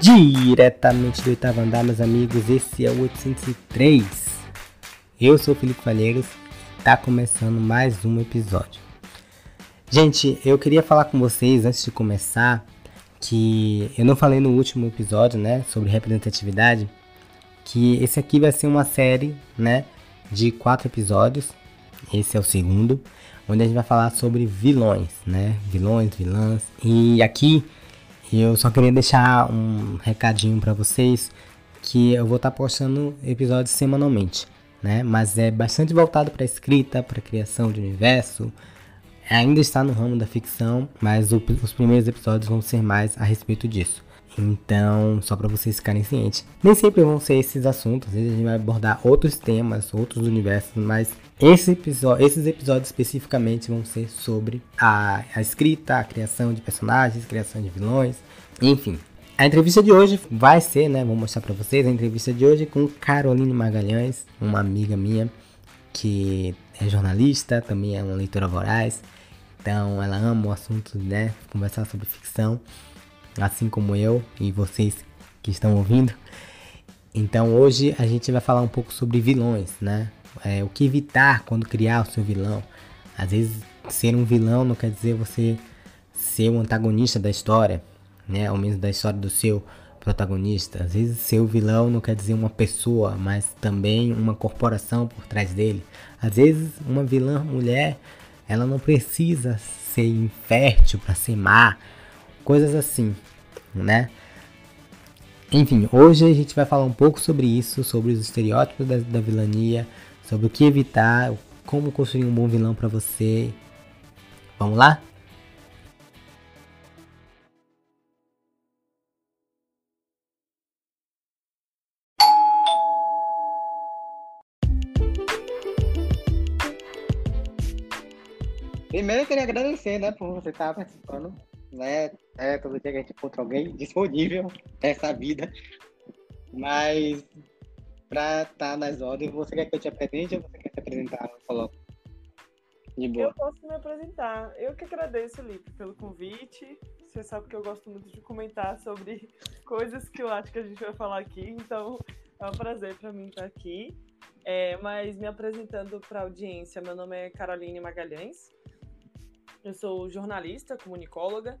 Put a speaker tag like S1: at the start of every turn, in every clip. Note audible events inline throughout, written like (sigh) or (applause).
S1: Diretamente do oitavo andar, meus amigos, esse é o 803. Eu sou o Felipe Falheiros e tá começando mais um episódio. Gente, eu queria falar com vocês antes de começar que eu não falei no último episódio, né, sobre representatividade, que esse aqui vai ser uma série, né, de quatro episódios. Esse é o segundo, onde a gente vai falar sobre vilões, né, vilões, vilãs. E aqui eu só queria deixar um recadinho para vocês que eu vou estar tá postando episódios semanalmente, né? Mas é bastante voltado para escrita, para criação de universo. Ainda está no ramo da ficção, mas o, os primeiros episódios vão ser mais a respeito disso. Então, só para vocês ficarem cientes. Nem sempre vão ser esses assuntos, às vezes a gente vai abordar outros temas, outros universos, mas esse episódio, esses episódios especificamente vão ser sobre a, a escrita, a criação de personagens, criação de vilões, enfim. A entrevista de hoje vai ser, né? Vou mostrar para vocês a entrevista de hoje com Caroline Magalhães, uma amiga minha que é jornalista, também é uma leitora voraz. Então, ela ama o assunto, né? Conversar sobre ficção assim como eu e vocês que estão ouvindo. Então hoje a gente vai falar um pouco sobre vilões, né? É, o que evitar quando criar o seu vilão. Às vezes ser um vilão não quer dizer você ser o antagonista da história, né? Ao menos da história do seu protagonista. Às vezes ser o vilão não quer dizer uma pessoa, mas também uma corporação por trás dele. Às vezes uma vilã mulher, ela não precisa ser infértil para ser má, coisas assim, né? Enfim, hoje a gente vai falar um pouco sobre isso, sobre os estereótipos da, da vilania, sobre o que evitar, como construir um bom vilão para você. Vamos lá?
S2: Primeiro eu queria agradecer, né, por você estar participando né? É, todo dia que a gente encontra alguém (laughs) disponível nessa vida. Mas para estar tá nas ordens, você quer que eu te apresente ou você quer se apresentar?
S3: Falou. De boa. Eu posso me apresentar. Eu que agradeço, Lipe, pelo convite. Você sabe que eu gosto muito de comentar sobre (laughs) coisas que eu acho que a gente vai falar aqui, então é um prazer para mim estar aqui. É, mas me apresentando para a audiência, meu nome é Caroline Magalhães, eu sou jornalista, comunicóloga,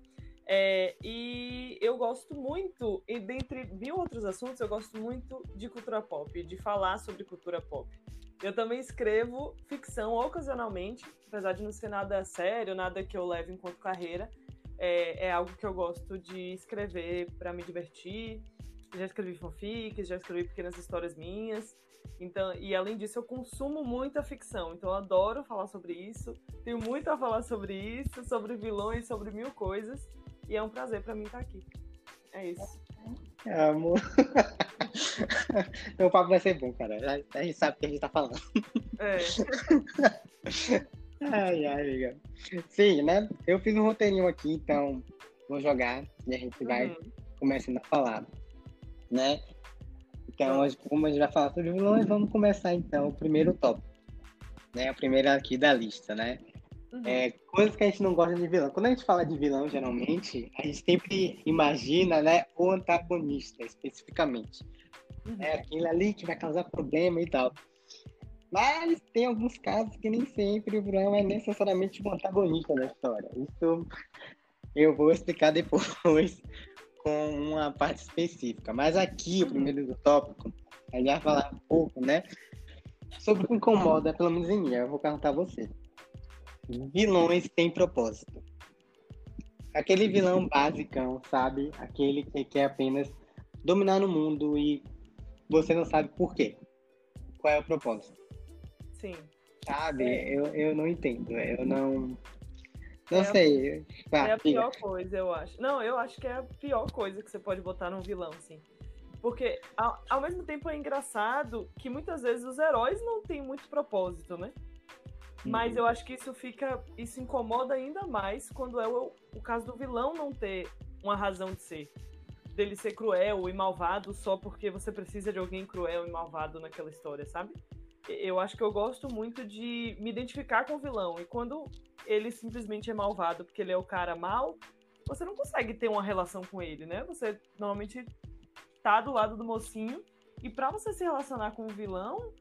S3: é, e eu gosto muito, e dentre mil outros assuntos, eu gosto muito de cultura pop, de falar sobre cultura pop. Eu também escrevo ficção ocasionalmente, apesar de não ser nada sério, nada que eu leve enquanto carreira. É, é algo que eu gosto de escrever para me divertir. Já escrevi fanfics, já escrevi pequenas histórias minhas. Então, e além disso, eu consumo muita ficção, então eu adoro falar sobre isso. Tenho muito a falar sobre isso, sobre vilões, sobre mil coisas. E é um prazer para mim estar aqui. É isso.
S2: É, amor. (laughs) Meu papo vai ser bom, cara. A gente sabe o que a gente tá falando. É. (laughs) ai, ai, amiga. Sim, né? Eu fiz um roteirinho aqui, então vou jogar e a gente vai uhum. começando a falar, né? Então, hoje, como a gente vai falar sobre vilões, vamos começar então o primeiro tópico. Né? O primeiro aqui da lista, né? Uhum. É, coisas que a gente não gosta de vilão. Quando a gente fala de vilão, geralmente, a gente sempre imagina né, o antagonista, especificamente. Uhum. É aquele ali que vai causar problema e tal. Mas tem alguns casos que nem sempre o vilão é necessariamente o antagonista da história. Isso eu vou explicar depois (laughs) com uma parte específica. Mas aqui, o primeiro do tópico, a gente vai falar um pouco, né? Sobre o que incomoda, pelo menos em mim. Eu vou perguntar a você. Vilões têm propósito. Aquele vilão basicão, sabe? Aquele que quer apenas dominar no mundo e você não sabe por quê. Qual é o propósito?
S3: Sim.
S2: Sabe? Eu, eu não entendo. Eu não não
S3: é
S2: sei.
S3: A, é a pior coisa, eu acho. Não, eu acho que é a pior coisa que você pode botar num vilão, assim. Porque, ao, ao mesmo tempo, é engraçado que muitas vezes os heróis não têm muito propósito, né? Mas uhum. eu acho que isso fica. Isso incomoda ainda mais quando é o, o caso do vilão não ter uma razão de ser. Dele ser cruel e malvado só porque você precisa de alguém cruel e malvado naquela história, sabe? Eu acho que eu gosto muito de me identificar com o vilão. E quando ele simplesmente é malvado porque ele é o cara mal, você não consegue ter uma relação com ele, né? Você normalmente tá do lado do mocinho e para você se relacionar com o vilão,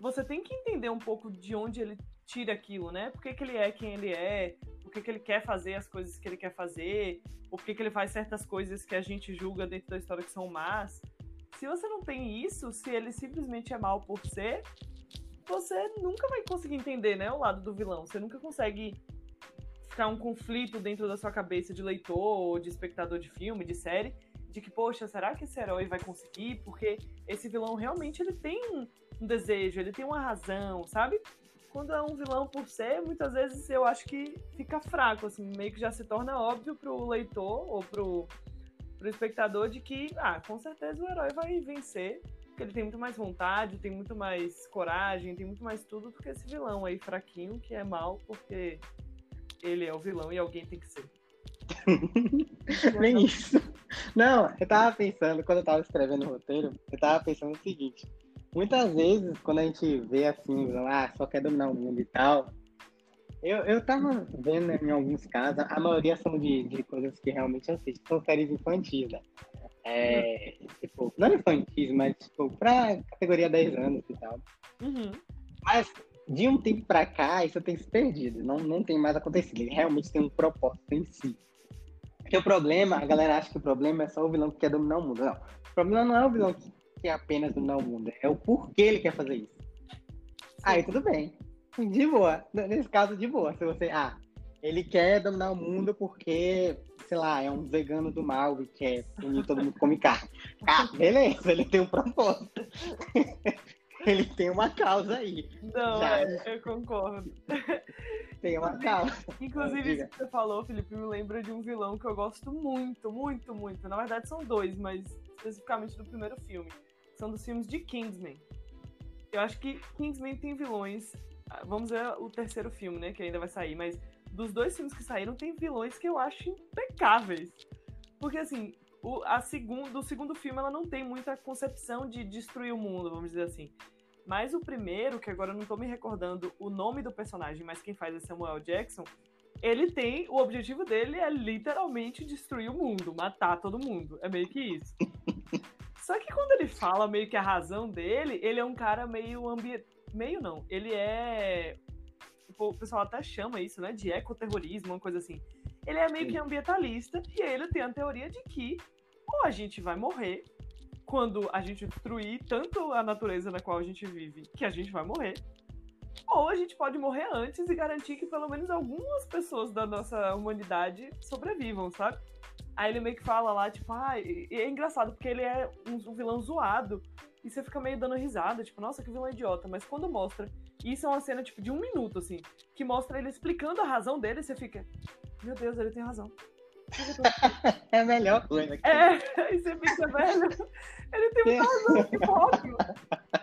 S3: você tem que entender um pouco de onde ele tira aquilo, né? Por que, que ele é quem ele é, por que, que ele quer fazer as coisas que ele quer fazer, por que, que ele faz certas coisas que a gente julga dentro da história que são más. Se você não tem isso, se ele simplesmente é mal por ser, você nunca vai conseguir entender, né, o lado do vilão. Você nunca consegue ficar um conflito dentro da sua cabeça de leitor ou de espectador de filme, de série, de que, poxa, será que esse herói vai conseguir? Porque esse vilão realmente ele tem um desejo, ele tem uma razão, sabe? Quando é um vilão por ser, muitas vezes eu acho que fica fraco, assim, meio que já se torna óbvio pro leitor ou pro, pro espectador de que, ah, com certeza o herói vai vencer, porque ele tem muito mais vontade, tem muito mais coragem, tem muito mais tudo do que esse vilão aí fraquinho que é mal porque ele é o vilão e alguém tem que ser. (laughs)
S1: Nem isso. Não, eu tava pensando, quando eu tava escrevendo o roteiro, eu tava pensando o seguinte. Muitas vezes, quando a gente vê assim, ah, só quer dominar o mundo e tal, eu, eu tava vendo em alguns casos, a maioria são de, de coisas que realmente assisto, são séries infantis, né? É, tipo, não infantis, mas tipo, pra categoria 10 anos e tal.
S3: Uhum.
S1: Mas de um tempo pra cá, isso tem se perdido. Não, não tem mais acontecido. Ele realmente tem um propósito em si. Porque o problema, a galera acha que o problema é só o vilão que quer dominar o mundo. Não. O problema não é o vilão que quer apenas dominar o mundo. É o porquê ele quer fazer isso. Aí tudo bem. De boa. Nesse caso, de boa. Se você. Ah, ele quer dominar o mundo porque, sei lá, é um vegano do mal e quer punir todo mundo come carne. Ah, (laughs) beleza, ele tem um propósito. (laughs) ele tem uma causa aí.
S3: Não, Já. eu concordo.
S1: Tem uma causa.
S3: Inclusive, isso que você falou, Felipe, me lembra de um vilão que eu gosto muito, muito, muito. Na verdade, são dois, mas especificamente do primeiro filme. São dos filmes de Kingsman. Eu acho que Kingsman tem vilões. Ah, vamos ver o terceiro filme, né? Que ainda vai sair, mas dos dois filmes que saíram, tem vilões que eu acho impecáveis. Porque, assim, o, a segundo, do segundo filme, ela não tem muita concepção de destruir o mundo, vamos dizer assim. Mas o primeiro, que agora eu não tô me recordando o nome do personagem, mas quem faz é Samuel Jackson, ele tem. O objetivo dele é literalmente destruir o mundo, matar todo mundo. É meio que isso. (laughs) Só que quando ele fala meio que a razão dele, ele é um cara meio ambiente. Meio não. Ele é o pessoal até chama isso, né, de ecoterrorismo, uma coisa assim. Ele é meio que ambientalista e ele tem a teoria de que ou a gente vai morrer quando a gente destruir tanto a natureza na qual a gente vive, que a gente vai morrer, ou a gente pode morrer antes e garantir que pelo menos algumas pessoas da nossa humanidade sobrevivam, sabe? Aí ele meio que fala lá, tipo, ah, e é engraçado porque ele é um, um vilão zoado e você fica meio dando risada, tipo, nossa, que vilão idiota. Mas quando mostra, isso é uma cena, tipo, de um minuto, assim, que mostra ele explicando a razão dele, você fica, meu Deus, ele tem razão. (laughs)
S1: é a melhor coisa.
S3: É, e (laughs) você fica, velho, ele tem muita razão, que óbvio.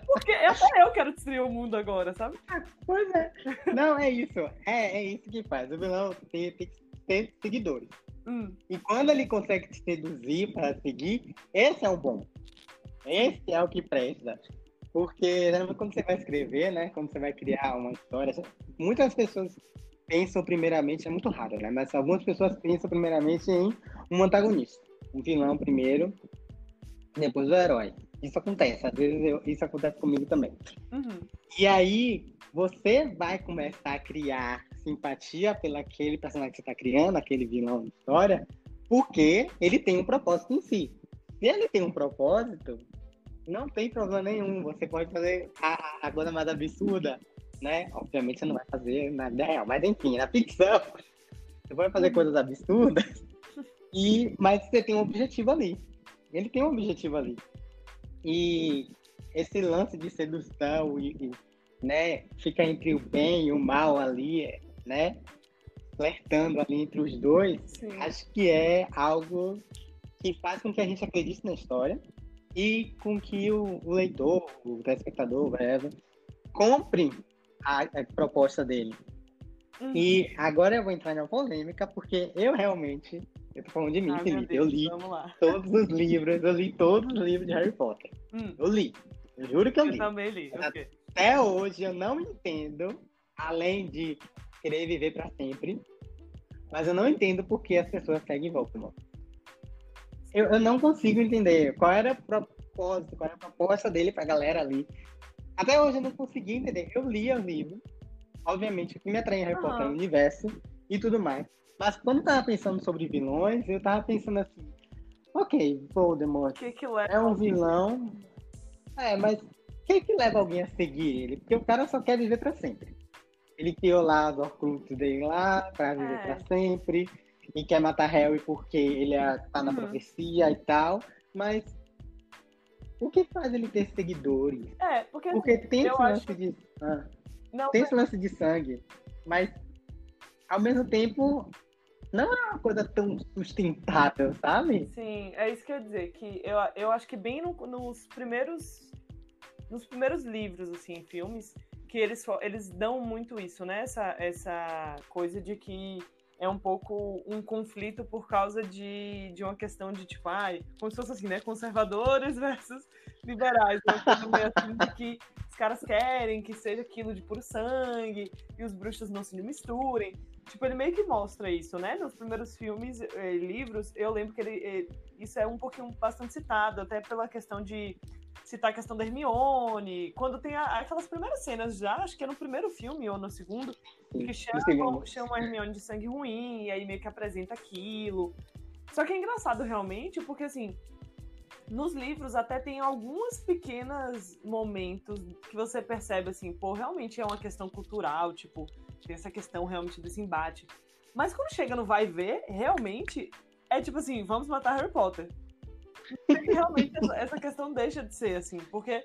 S3: Porque até eu quero destruir o mundo agora, sabe?
S1: Pois é. Não, é isso. É, é isso que faz. O vilão tem, tem que ter seguidores.
S3: Hum.
S1: E quando ele consegue te seduzir para seguir, esse é o bom. Esse é o que presta. Porque quando você vai escrever, né? Quando você vai criar uma história, muitas pessoas pensam primeiramente, é muito raro, né? Mas algumas pessoas pensam primeiramente em um antagonista. Um vilão primeiro, depois o herói. Isso acontece, às vezes eu, isso acontece comigo também.
S3: Uhum.
S1: E aí, você vai começar a criar simpatia pelo aquele personagem que você está criando, aquele vilão de história, porque ele tem um propósito em si. Se ele tem um propósito, não tem problema nenhum. Você pode fazer a, a coisa mais absurda, né? Obviamente você não vai fazer na real, mas enfim, na ficção, você pode fazer coisas absurdas, e, mas você tem um objetivo ali. Ele tem um objetivo ali. E esse lance de sedução e, e né, fica entre o bem e o mal ali, né? Flertando ali entre os dois, Sim. acho que é algo que faz com que a gente acredite na história e com que o, o leitor, o telespectador, whatever, compre a, a proposta dele. Uhum. E agora eu vou entrar na polêmica, porque eu realmente, eu tô falando de mim, Felipe, eu li todos os livros, eu li todos os livros de Harry Potter.
S3: Hum.
S1: Eu li. Eu juro que eu li.
S3: Eu também li.
S1: Okay. Até hoje eu não entendo, além de querer viver para sempre, Mas eu não entendo por que as pessoas seguem Voldemort. Eu, eu não consigo entender qual era o propósito, qual era a proposta dele pra galera ali. Até hoje eu não consegui entender. Eu li o livro, obviamente, o que me atrai em Harry Potter é o universo e tudo mais. Mas quando eu tava pensando sobre vilões, eu tava pensando assim, ok, Voldemort
S3: que que
S1: é um vilão. É, mas que que leva alguém a seguir ele? Porque o cara só quer viver para sempre. Ele criou lá do Horcrux dele lá pra viver é. para sempre. E quer matar Harry porque ele é, tá na uhum. profecia e tal. Mas o que faz ele ter seguidores?
S3: É, porque,
S1: porque tem esse lance acho... de. Ah, não, tem mas... esse lance de sangue. Mas ao mesmo tempo não é uma coisa tão sustentável, sabe?
S3: Sim, é isso que eu ia dizer, que eu, eu acho que bem no, nos primeiros nos primeiros livros, assim, filmes, que eles, eles dão muito isso, né? Essa, essa coisa de que é um pouco um conflito por causa de, de uma questão de, tipo, ai, como se fosse assim, né? Conservadores (laughs) versus liberais. Né? assim, de que os caras querem que seja aquilo de puro sangue e os bruxos não se misturem. Tipo, ele meio que mostra isso, né? Nos primeiros filmes e eh, livros, eu lembro que ele, eh, isso é um pouquinho bastante citado, até pela questão de citar a questão da Hermione, quando tem a, aquelas primeiras cenas já, acho que é no primeiro filme ou no segundo, que chama, chama a Hermione de sangue ruim, e aí meio que apresenta aquilo. Só que é engraçado realmente, porque assim, nos livros até tem alguns pequenos momentos que você percebe assim, pô, realmente é uma questão cultural, tipo, tem essa questão realmente desse embate. Mas quando chega no vai ver, realmente é tipo assim, vamos matar Harry Potter. E realmente essa questão deixa de ser assim, porque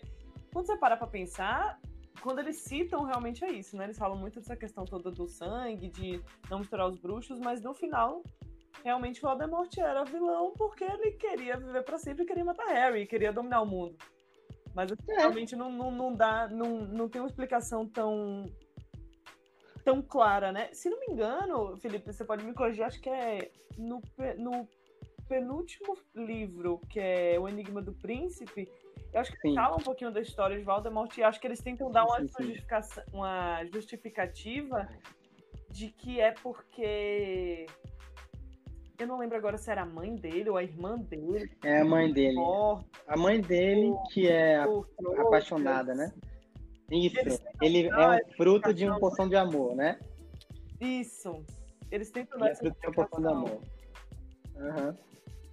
S3: quando você para pra pensar, quando eles citam realmente é isso, né? Eles falam muito dessa questão toda do sangue, de não misturar os bruxos, mas no final realmente Voldemort era vilão porque ele queria viver para sempre queria matar Harry, queria dominar o mundo. Mas assim, é. realmente não, não, não dá, não, não tem uma explicação tão tão clara, né? Se não me engano, Felipe, você pode me corrigir, acho que é no, no penúltimo livro, que é O Enigma do Príncipe, eu acho que sim. fala um pouquinho da história de Voldemort e acho que eles tentam dar uma, sim, sim. uma justificativa de que é porque eu não lembro agora se era a mãe dele ou a irmã dele.
S1: É a mãe dele. A mãe dele que é apaixonada, né? Isso. Ele é um fruto de uma poção de amor, né?
S3: Isso. Eles tentam
S1: dar é fruto de uma poção de amor. Uhum.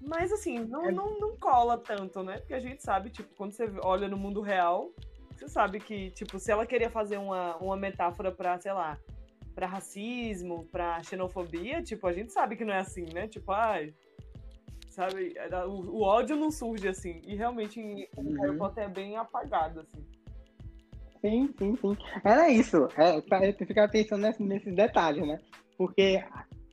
S3: Mas assim, não, é... não, não cola tanto, né? Porque a gente sabe, tipo, quando você olha no mundo real, você sabe que, tipo, se ela queria fazer uma, uma metáfora pra, sei lá, para racismo, para xenofobia, tipo, a gente sabe que não é assim, né? Tipo, ai, sabe, o, o ódio não surge assim. E realmente em uhum. Harry Potter é bem apagado, assim.
S1: Sim, sim, sim. Era isso. É, pra ficar pensando nesse, nesses detalhes, né? Porque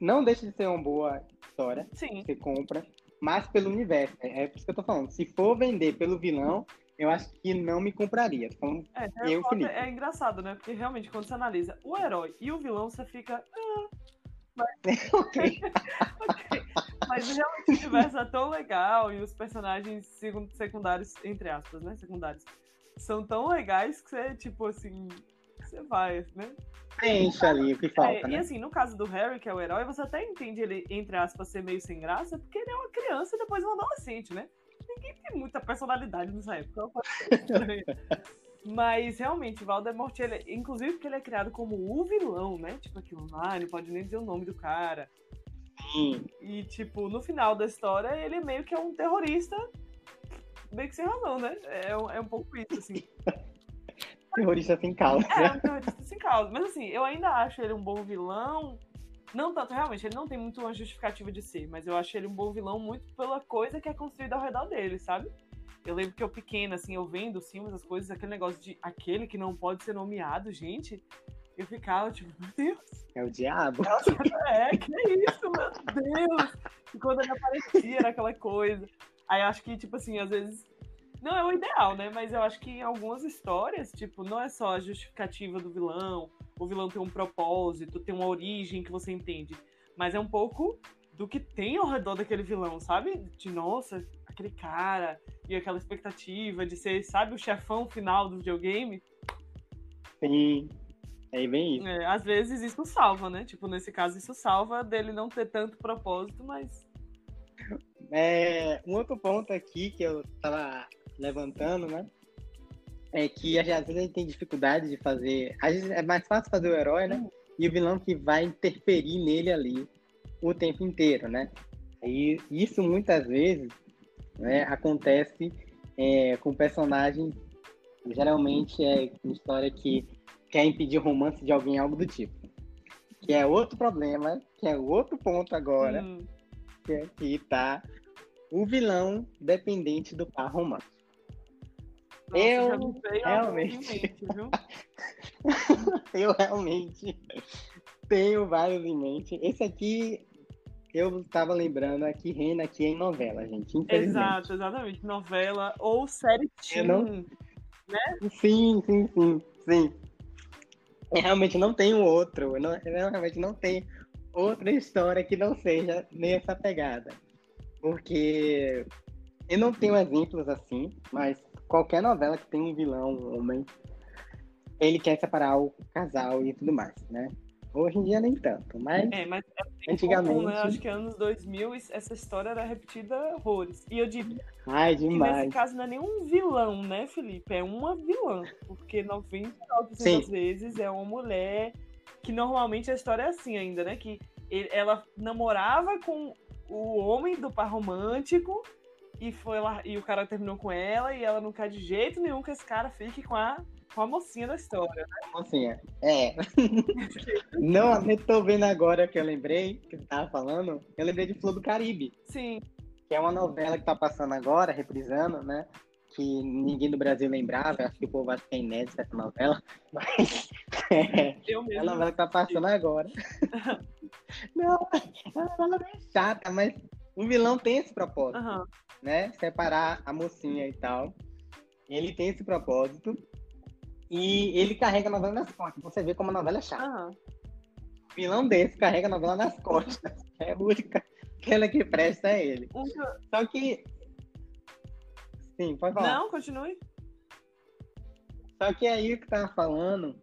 S1: não deixa de ser uma boa história.
S3: Sim.
S1: Você compra, mas pelo universo. É, é por isso que eu tô falando. Se for vender pelo vilão, eu acho que não me compraria. Então,
S3: é, eu, Felipe. É engraçado, né? Porque realmente, quando você analisa o herói e o vilão, você fica. Ah, mas... (laughs) okay. (laughs) ok. Mas realmente o universo é tão legal e os personagens secundários, entre aspas, né? Secundários, são tão legais que você, tipo assim, você vai, né?
S1: Enche ali o que falta. É,
S3: né? E assim, no caso do Harry, que é o herói, você até entende ele, entre aspas, ser meio sem graça, porque ele é uma criança e depois um adolescente, né? ninguém tem muita personalidade nessa época. (laughs) Mas realmente, Valdemort, ele, inclusive porque ele é criado como o vilão, né? Tipo aquilo lá, não pode nem dizer o nome do cara.
S1: Sim.
S3: E, tipo, no final da história, ele meio que é um terrorista, meio que sem razão, né? É, é um pouco isso, assim. (laughs)
S1: terrorista sem causa.
S3: É, um terrorista sem causa. Mas assim, eu ainda acho ele um bom vilão, não tanto, realmente, ele não tem muito uma justificativa de ser, mas eu acho ele um bom vilão muito pela coisa que é construída ao redor dele, sabe? Eu lembro que eu pequena, assim, eu vendo os filmes, as coisas, aquele negócio de aquele que não pode ser nomeado, gente, eu ficava tipo, meu Deus.
S1: É o diabo.
S3: É, que isso, meu Deus. E quando ele aparecia, era aquela coisa. Aí acho que, tipo assim, às vezes. Não é o ideal, né? Mas eu acho que em algumas histórias, tipo, não é só a justificativa do vilão, o vilão tem um propósito, tem uma origem que você entende. Mas é um pouco do que tem ao redor daquele vilão, sabe? De nossa, aquele cara e aquela expectativa de ser, sabe, o chefão final do videogame.
S1: Sim. É bem isso.
S3: É, às vezes isso salva, né? Tipo, nesse caso, isso salva dele não ter tanto propósito, mas.
S1: É, um outro ponto aqui que eu tava levantando, né? É que às vezes a gente tem dificuldade de fazer. Às vezes é mais fácil fazer o herói, né? E o vilão que vai interferir nele ali o tempo inteiro, né? E isso muitas vezes né, acontece é, com personagens, geralmente é uma história que quer impedir o romance de alguém, algo do tipo. Que é outro problema, que é outro ponto agora, hum. que é que tá o vilão dependente do par romântico.
S3: Nossa, eu realmente, (laughs)
S1: eu realmente tenho vários em mente. Esse aqui eu estava lembrando aqui, reina aqui em novela, gente.
S3: Exato, exatamente. Novela ou série teen, não... né?
S1: Sim, sim, sim, sim. Eu realmente não tenho outro. Eu, não, eu realmente não tenho outra história que não seja nessa pegada. Porque eu não tenho exemplos assim, mas qualquer novela que tem um vilão, um homem, ele quer separar o casal e tudo mais, né? Hoje em dia nem tanto, mas,
S3: é, mas é antigamente... Comum, né? Acho que anos 2000 essa história era repetida horrores. E eu digo
S1: Ai, demais.
S3: nesse caso não é nenhum vilão, né, Felipe? É uma vilã. Porque 99% das vezes é uma mulher que normalmente a história é assim ainda, né? Que ele, ela namorava com o homem do par romântico e foi lá e o cara terminou com ela e ela não quer de jeito nenhum que esse cara fique com a com a mocinha da história, né?
S1: Mocinha, é. (laughs) não, eu tô vendo agora que eu lembrei, que você tava falando, eu lembrei de Flor do Caribe.
S3: Sim.
S1: Que é uma novela que tá passando agora, reprisando, né? Que ninguém do Brasil lembrava, acho que o povo acha que é inédita essa novela, (laughs) mas é, é a novela que tá passando agora. (laughs) não, é uma novela bem chata, mas o vilão tem esse propósito, uhum. Né? Separar a mocinha e tal. Ele tem esse propósito. E ele carrega a novela nas costas. Você vê como a novela é chata. Uhum. Vilão desse carrega a novela nas costas. É a única. Aquela que presta é ele. Uhum. Só que. Sim, pode falar.
S3: Não, continue.
S1: Só que aí o que tava falando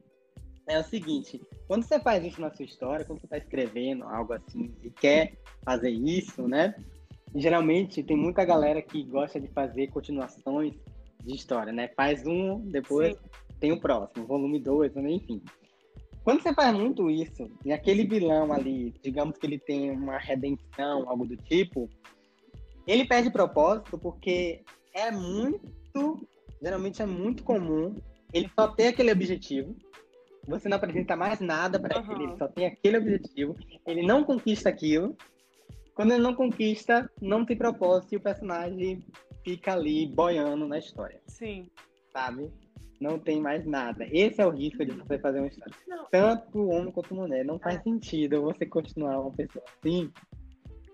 S1: é o seguinte: quando você faz isso na sua história, quando você está escrevendo algo assim e quer fazer isso, né? Geralmente tem muita galera que gosta de fazer continuações de história, né? Faz um, depois Sim tem o próximo, volume 2, né? enfim. Quando você faz muito isso, e aquele vilão ali, digamos que ele tem uma redenção, algo do tipo, ele perde propósito porque é muito, geralmente é muito comum, ele só tem aquele objetivo, você não apresenta mais nada para uhum. ele, ele só tem aquele objetivo, ele não conquista aquilo. Quando ele não conquista, não tem propósito e o personagem fica ali boiando na história.
S3: Sim.
S1: Sabe? não tem mais nada. Esse é o risco de você fazer uma história. Não. Tanto homem quanto mulher. Não faz sentido você continuar uma pessoa assim,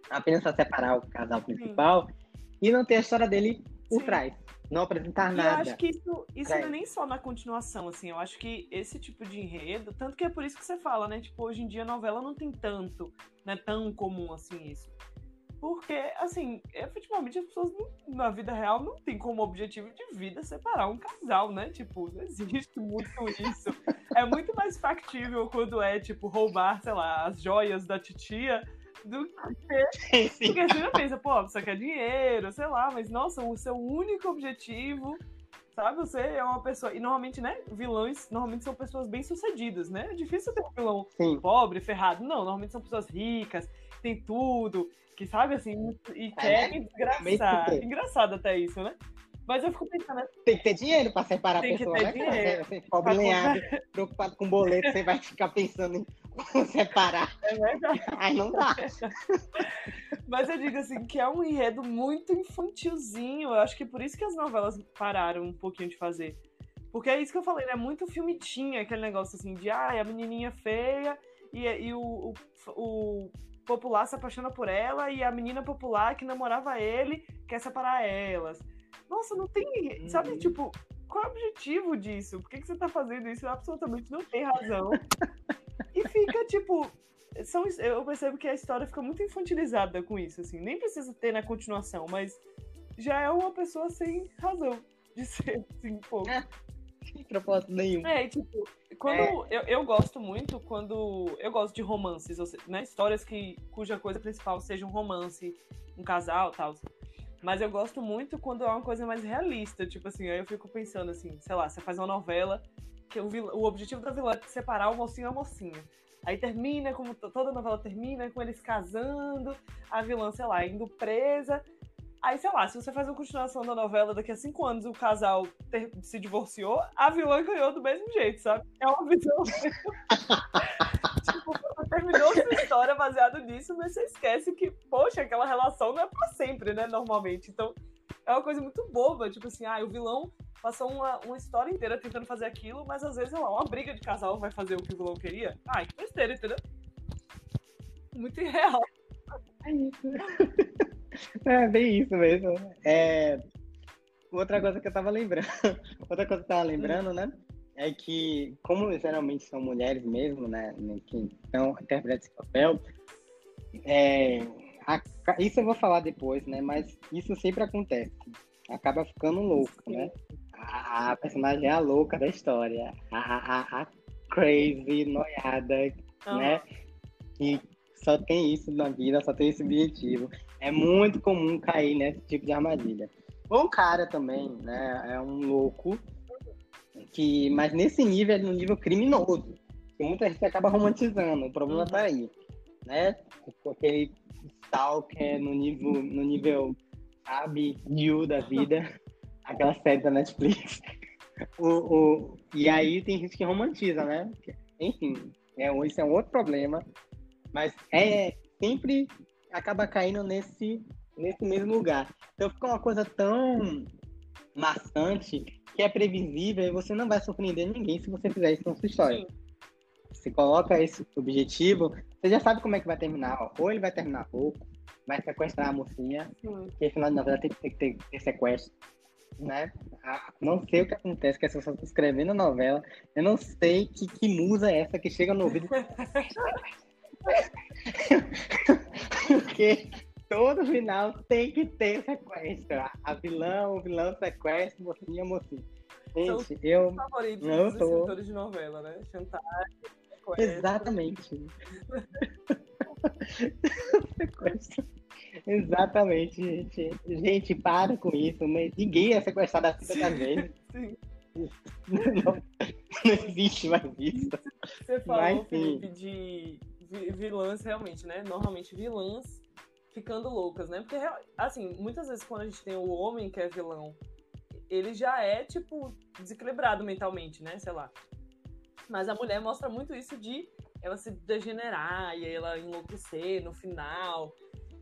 S1: apenas para separar o casal principal Sim. e não ter a história dele por Sim. trás. Não apresentar e nada.
S3: Eu acho que isso, isso não é nem só na continuação, assim. Eu acho que esse tipo de enredo, tanto que é por isso que você fala, né? Tipo, hoje em dia a novela não tem tanto, não é tão comum assim isso. Porque, assim, efetivamente as pessoas não, na vida real não tem como objetivo de vida separar um casal, né? Tipo, não existe muito isso. É muito mais factível quando é, tipo, roubar, sei lá, as joias da titia do que. Porque você já pensa, pô, você quer dinheiro, sei lá, mas nossa, o seu único objetivo sabe? Você é uma pessoa. E normalmente, né? Vilões normalmente são pessoas bem-sucedidas, né? É difícil ter um vilão Sim. pobre, ferrado. Não, normalmente são pessoas ricas, tem tudo, que sabe assim, e é, querem é, desgraçar. Engraçado até isso, né? Mas eu fico pensando. Né?
S1: Tem que ter dinheiro para separar
S3: tem
S1: a pessoa,
S3: que ter né? Dinheiro.
S1: Você pobre lenhado, preocupado com boleto, você vai ficar pensando em separar.
S3: É verdade.
S1: Aí não dá.
S3: Mas eu digo assim, que é um enredo muito infantilzinho. Eu acho que é por isso que as novelas pararam um pouquinho de fazer. Porque é isso que eu falei, né? Muito filme tinha aquele negócio assim de ah, a menininha feia e, e o, o, o popular se apaixona por ela e a menina popular que namorava ele quer separar elas. Nossa, não tem. Uhum. Sabe, tipo, qual é o objetivo disso? Por que, que você tá fazendo isso? Absolutamente não tem razão. e fica, tipo. São, eu percebo que a história fica muito infantilizada com isso, assim. Nem precisa ter na continuação, mas já é uma pessoa sem razão de (laughs) ser, assim, pô. É.
S1: Sem propósito nenhum.
S3: É, tipo, quando é. Eu, eu gosto muito quando. Eu gosto de romances, né? Histórias que, cuja coisa principal seja um romance, um casal e tal. Mas eu gosto muito quando é uma coisa mais realista. Tipo assim, aí eu fico pensando assim, sei lá, você faz uma novela que o, o objetivo da vilã é separar o mocinho e a mocinha. Aí termina, como toda novela termina, com eles casando, a vilã, sei lá, indo presa. Aí, sei lá, se você faz uma continuação da novela, daqui a cinco anos o casal ter, se divorciou, a vilã ganhou do mesmo jeito, sabe? É uma visão. (laughs) tipo, terminou sua história baseado nisso, mas você esquece que, poxa, aquela relação não é pra sempre, né? Normalmente. Então, é uma coisa muito boba. Tipo assim, ah, o vilão passou uma, uma história inteira tentando fazer aquilo, mas às vezes, sei lá, uma briga de casal vai fazer o que o vilão queria. Ai, que besteira, entendeu? Muito irreal.
S1: É isso. (laughs) (laughs) É bem isso mesmo. É... Outra coisa que eu tava lembrando, (laughs) outra coisa que eu tava lembrando, né? É que, como geralmente são mulheres mesmo, né? Que estão interpretando esse papel, é, a, isso eu vou falar depois, né? Mas isso sempre acontece. Acaba ficando louco, né? A, a, personagem é a louca da história. A, a, crazy, noiada, uhum. né? E só tem isso na vida, só tem esse objetivo. É muito comum cair nesse tipo de armadilha. Ou o cara também, né? É um louco, que, mas nesse nível é no nível criminoso. Que muita gente acaba romantizando. O problema tá aí. Né? Aquele stalker no nível, no nível sabe, new da vida. (laughs) Aquela série da Netflix. o, o, e aí tem gente que romantiza, né? Enfim, é, esse é um outro problema mas é sempre acaba caindo nesse, nesse mesmo lugar. Então fica uma coisa tão maçante que é previsível e você não vai surpreender ninguém se você fizer isso na sua história. Sim. Você coloca esse objetivo, você já sabe como é que vai terminar. Ou ele vai terminar pouco, vai sequestrar a mocinha, Sim. que afinal de novela tem que ter, ter, ter sequestro. Né? Não sei o que acontece, que as pessoas estão escrevendo a novela. Eu não sei que, que musa é essa que chega no ouvido. (laughs) Porque todo final tem que ter sequestro. A vilã, o vilão sequestra, mocinha, mocinha. Gente, São eu.
S3: favoritos não dos tô... escritores de novela, né? Chantagem.
S1: Exatamente. (laughs) sequestro. Exatamente, gente. Gente, para com isso. Ninguém é sequestrado assim da vez. Sim. Não, não existe mais isso.
S3: Você falou, Mas, Felipe, de vilãs realmente, né? Normalmente vilãs ficando loucas, né? Porque, assim, muitas vezes quando a gente tem o homem que é vilão, ele já é, tipo, desequilibrado mentalmente, né? Sei lá. Mas a mulher mostra muito isso de ela se degenerar e ela enlouquecer no final.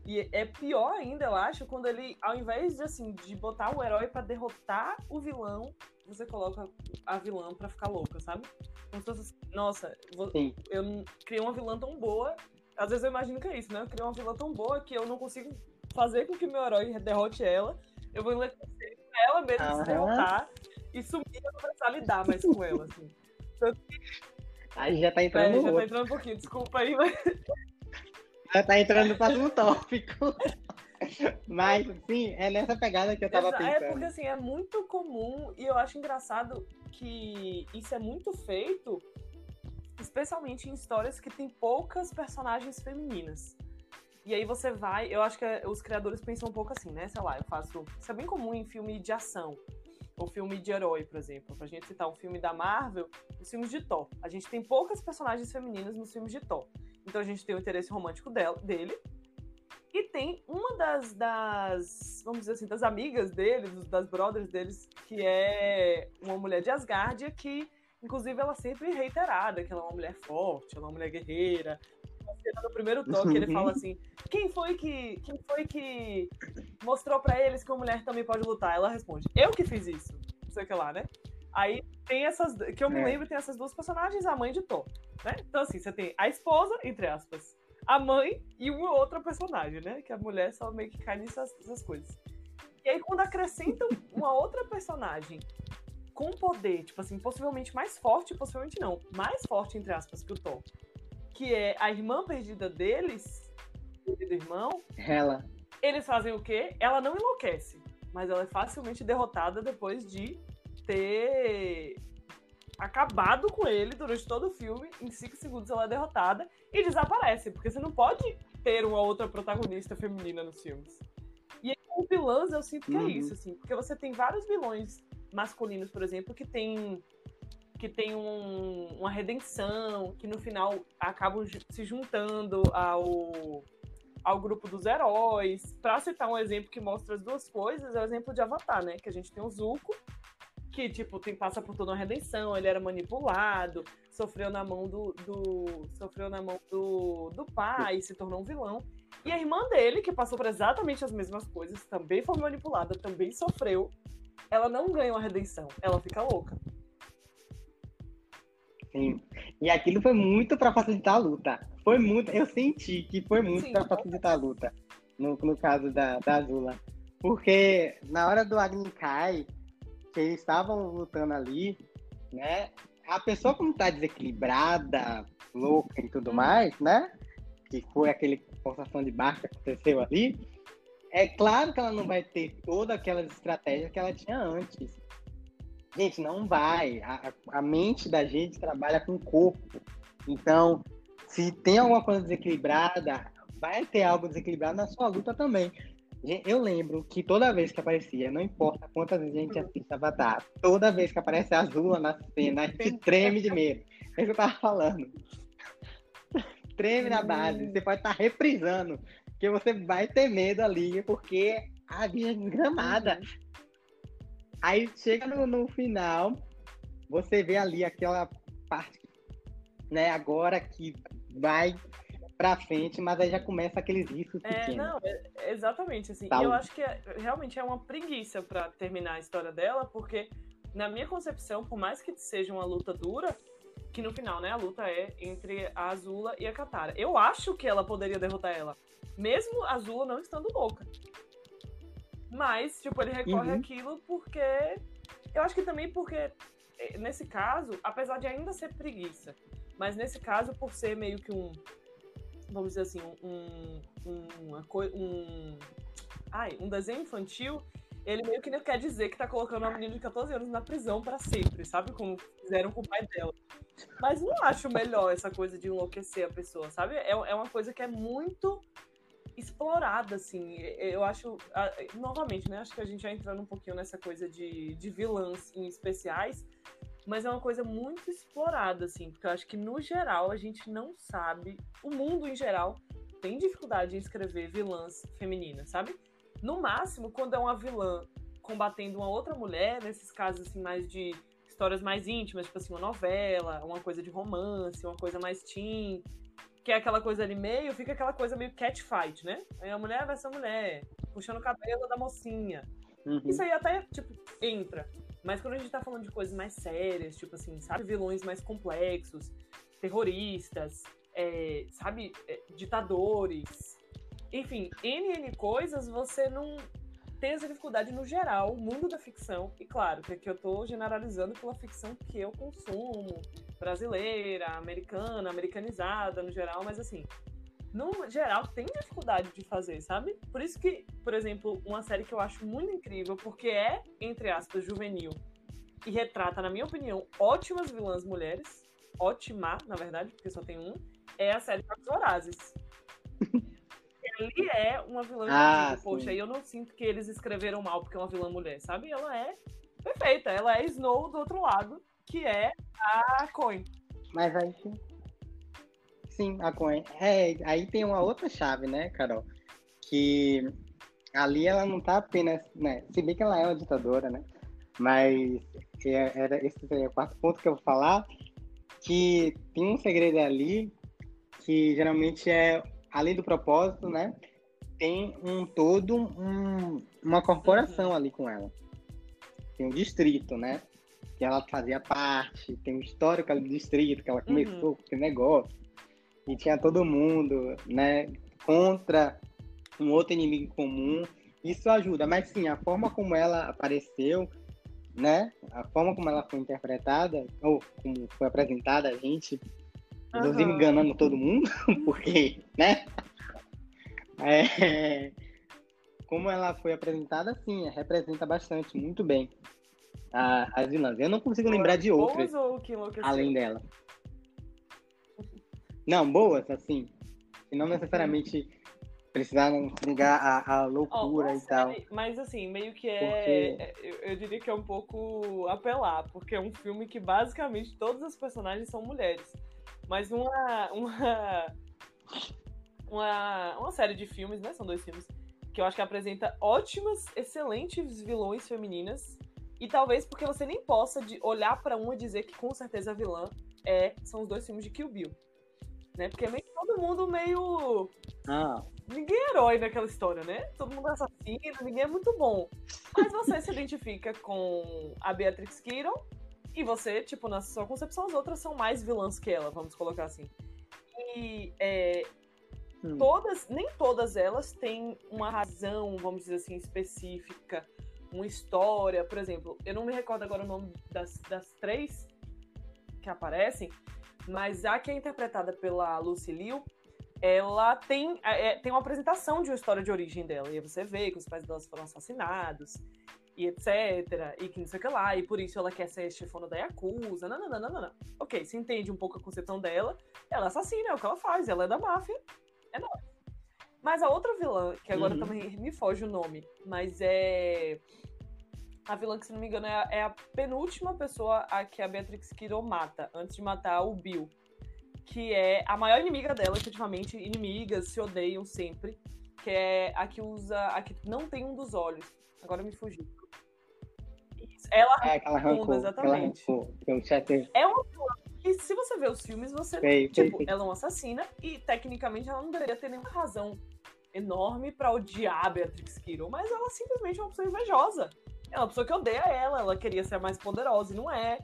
S3: E é pior ainda, eu acho, quando ele, ao invés de assim, de botar o herói para derrotar o vilão, você coloca a vilã para ficar louca, sabe? Como se fosse assim, nossa, Sim. eu criei uma vilã tão boa. Às vezes eu imagino que é isso, né? Eu criei uma vilã tão boa que eu não consigo fazer com que meu herói derrote ela. Eu vou enlouquecer ela mesmo uhum. se derrotar e sumir e não precisar lidar mais com ela, assim.
S1: Aí já tá entrando
S3: é, já tá entrando um pouquinho, desculpa aí, mas.
S1: Já tá entrando no próximo tópico. Mas, sim, é nessa pegada que eu tava pensando.
S3: É porque, assim, é muito comum e eu acho engraçado que isso é muito feito, especialmente em histórias que tem poucas personagens femininas. E aí você vai, eu acho que os criadores pensam um pouco assim, né? Sei lá, eu faço. Isso é bem comum em filme de ação. Ou filme de herói, por exemplo. Pra gente citar um filme da Marvel, os filmes de Thor. A gente tem poucas personagens femininas nos filmes de Thor. Então a gente tem o interesse romântico dela, dele, e tem uma das, das, vamos dizer assim, das amigas dele, das brothers deles, que é uma mulher de Asgardia, que, inclusive, ela sempre é reiterada, que ela é uma mulher forte, ela é uma mulher guerreira. No primeiro toque, ele fala assim: quem foi que, quem foi que mostrou para eles que uma mulher também pode lutar? Ela responde: eu que fiz isso. Não sei o que lá, né? Aí tem essas. Que eu me é. lembro, tem essas duas personagens, a mãe de Thor. Né? Então, assim, você tem a esposa, entre aspas, a mãe e uma outra personagem, né? Que a mulher só meio que cai nessas, nessas coisas. E aí, quando acrescentam uma outra personagem com poder, tipo assim, possivelmente mais forte, possivelmente não, mais forte, entre aspas, que o Thor, que é a irmã perdida deles, do irmão.
S1: Ela.
S3: Eles fazem o quê? Ela não enlouquece, mas ela é facilmente derrotada depois de ter acabado com ele durante todo o filme. Em cinco segundos ela é derrotada e desaparece, porque você não pode ter uma outra protagonista feminina nos filmes. E aí, com vilãs, eu sinto que é uhum. é isso, assim, porque você tem vários vilões masculinos, por exemplo, que tem que tem um, uma redenção, que no final acabam se juntando ao, ao grupo dos heróis. Para citar um exemplo que mostra as duas coisas, é o exemplo de Avatar, né? Que a gente tem o Zuko, que, tipo, tem, passa por toda uma redenção, ele era manipulado, sofreu na mão do. do sofreu na mão do, do pai, se tornou um vilão. E a irmã dele, que passou por exatamente as mesmas coisas, também foi manipulada, também sofreu. Ela não ganha uma redenção, ela fica louca.
S1: Sim. E aquilo foi muito para facilitar a luta. Foi muito, eu senti que foi muito para facilitar a luta. No, no caso da, da Azula. Porque na hora do Agni Kai, que eles estavam lutando ali, né? A pessoa como tá desequilibrada, louca e tudo mais, né? Que foi aquele forçação de barca que aconteceu ali. É claro que ela não vai ter todas aquelas estratégias que ela tinha antes. Gente, não vai. A, a mente da gente trabalha com o corpo. Então, se tem alguma coisa desequilibrada, vai ter algo desequilibrado na sua luta também. Eu lembro que toda vez que aparecia, não importa quantas vezes a gente assiste Avatar, toda vez que aparece a Azula na cena, a gente treme de medo. É isso que eu tava falando. (laughs) treme na base. Você pode estar tá reprisando, que você vai ter medo ali, porque a vida é desgramada. Aí chega no, no final, você vê ali aquela parte, né, agora que vai pra frente, mas aí já começa aqueles riscos
S3: é, pequenos. Não, é, exatamente, assim. Tá. eu acho que é, realmente é uma preguiça para terminar a história dela, porque na minha concepção, por mais que seja uma luta dura, que no final, né, a luta é entre a Azula e a Katara. Eu acho que ela poderia derrotar ela, mesmo a Azula não estando louca. Mas, tipo, ele recorre uhum. àquilo porque. Eu acho que também porque, eh, nesse caso, apesar de ainda ser preguiça, mas nesse caso, por ser meio que um vamos dizer assim, um, um, uma um, ai, um desenho infantil, ele meio que não quer dizer que tá colocando uma menina de 14 anos na prisão para sempre, sabe? Como fizeram com o pai dela. Mas não acho melhor essa coisa de enlouquecer a pessoa, sabe? É, é uma coisa que é muito explorada, assim. Eu acho, novamente, né? Acho que a gente já entrando um pouquinho nessa coisa de, de vilãs em especiais, mas é uma coisa muito explorada, assim, porque eu acho que no geral a gente não sabe, o mundo em geral tem dificuldade em escrever vilãs femininas, sabe? No máximo, quando é uma vilã combatendo uma outra mulher, nesses casos assim mais de histórias mais íntimas, tipo assim, uma novela, uma coisa de romance, uma coisa mais teen, que é aquela coisa ali meio, fica aquela coisa meio catfight, né? Aí a mulher vai ser a mulher, puxando o cabelo da mocinha. Uhum. Isso aí até, tipo, entra. Mas quando a gente tá falando de coisas mais sérias, tipo assim, sabe, vilões mais complexos, terroristas, é, sabe, é, ditadores, enfim, N, N coisas, você não tem essa dificuldade no geral, o mundo da ficção, e claro, que aqui eu tô generalizando pela ficção que eu consumo, brasileira, americana, americanizada no geral, mas assim, no geral, tem dificuldade de fazer, sabe? Por isso que, por exemplo, uma série que eu acho muito incrível, porque é, entre aspas, juvenil e retrata, na minha opinião, ótimas vilãs mulheres, ótima, na verdade, porque só tem um, é a série Jogos Vorazes. (laughs) Ali é uma vilã ah, poxa, e eu não sinto que eles escreveram mal porque é uma vilã mulher, sabe? Ela é perfeita, ela é Snow do outro lado, que é a Coin.
S1: Mas aí Sim, a Coen. É, aí tem uma outra chave, né, Carol? Que ali ela não tá apenas, né? Se bem que ela é uma ditadora, né? Mas é, era esse é o quarto ponto que eu vou falar, que tem um segredo ali que geralmente é além do propósito, né? Tem um todo um, uma corporação ali com ela. Tem um distrito, né? Que ela fazia parte, tem um histórico ali do distrito, que ela começou uhum. com esse negócio e tinha todo mundo, né, contra um outro inimigo comum. Isso ajuda, mas sim, a forma como ela apareceu, né, a forma como ela foi interpretada, ou como foi apresentada a gente, uhum. inclusive enganando todo mundo, (laughs) porque, né, é, como ela foi apresentada, sim, representa bastante, muito bem. a, as vilãs. Eu não consigo lembrar de outras.
S3: Ou?
S1: Além dela. Não, boas, assim. E não necessariamente precisaram ligar a, a loucura oh, e tal.
S3: Mas assim, meio que é. Porque... Eu, eu, diria que é um pouco apelar, porque é um filme que basicamente todas as personagens são mulheres. Mas uma. uma. Uma, uma série de filmes, né? São dois filmes. Que eu acho que apresenta ótimas, excelentes vilões femininas. E talvez porque você nem possa de olhar para uma e dizer que com certeza a vilã é, são os dois filmes de Kill Bill né? Porque é meio todo mundo meio.
S1: Ah.
S3: Ninguém é herói naquela história, né? Todo mundo é assassino, ninguém é muito bom. Mas você se identifica com a Beatrix Kiddo e você, tipo, na sua concepção, as outras são mais vilãs que ela, vamos colocar assim. E é, hum. todas, nem todas elas têm uma razão, vamos dizer assim, específica, uma história. Por exemplo, eu não me recordo agora o nome das, das três que aparecem, mas a que é interpretada pela Lucy Liu, ela tem, é, é, tem uma apresentação de uma história de origem dela. E aí você vê que os pais dela foram assassinados, e etc. E que não sei o que lá. E por isso ela quer ser chefona da Yakuza. Não, não, não, não, não. Ok, você entende um pouco a concepção dela. Ela é assassina, é o que ela faz. Ela é da máfia. É nóis. Mas a outra vilã, que agora uhum. também me foge o nome, mas é a vilã, que se não me engano, é a, é a penúltima pessoa a que a Beatrix Kiddo mata, antes de matar o Bill. Que é a maior inimiga dela, efetivamente. Inimigas se odeiam sempre. Que é a que usa. A que não tem um dos olhos. Agora me fugiu. Ela
S1: é, ela arrancou, exatamente. Ela arrancou,
S3: é uma vilã que, se você vê os filmes, você. Sei, tipo, sei, ela é uma assassina e, tecnicamente, ela não deveria ter nenhuma razão enorme para odiar a Beatrix Kiddo, mas ela simplesmente é uma pessoa invejosa. É uma pessoa que odeia ela, ela queria ser mais poderosa e não é.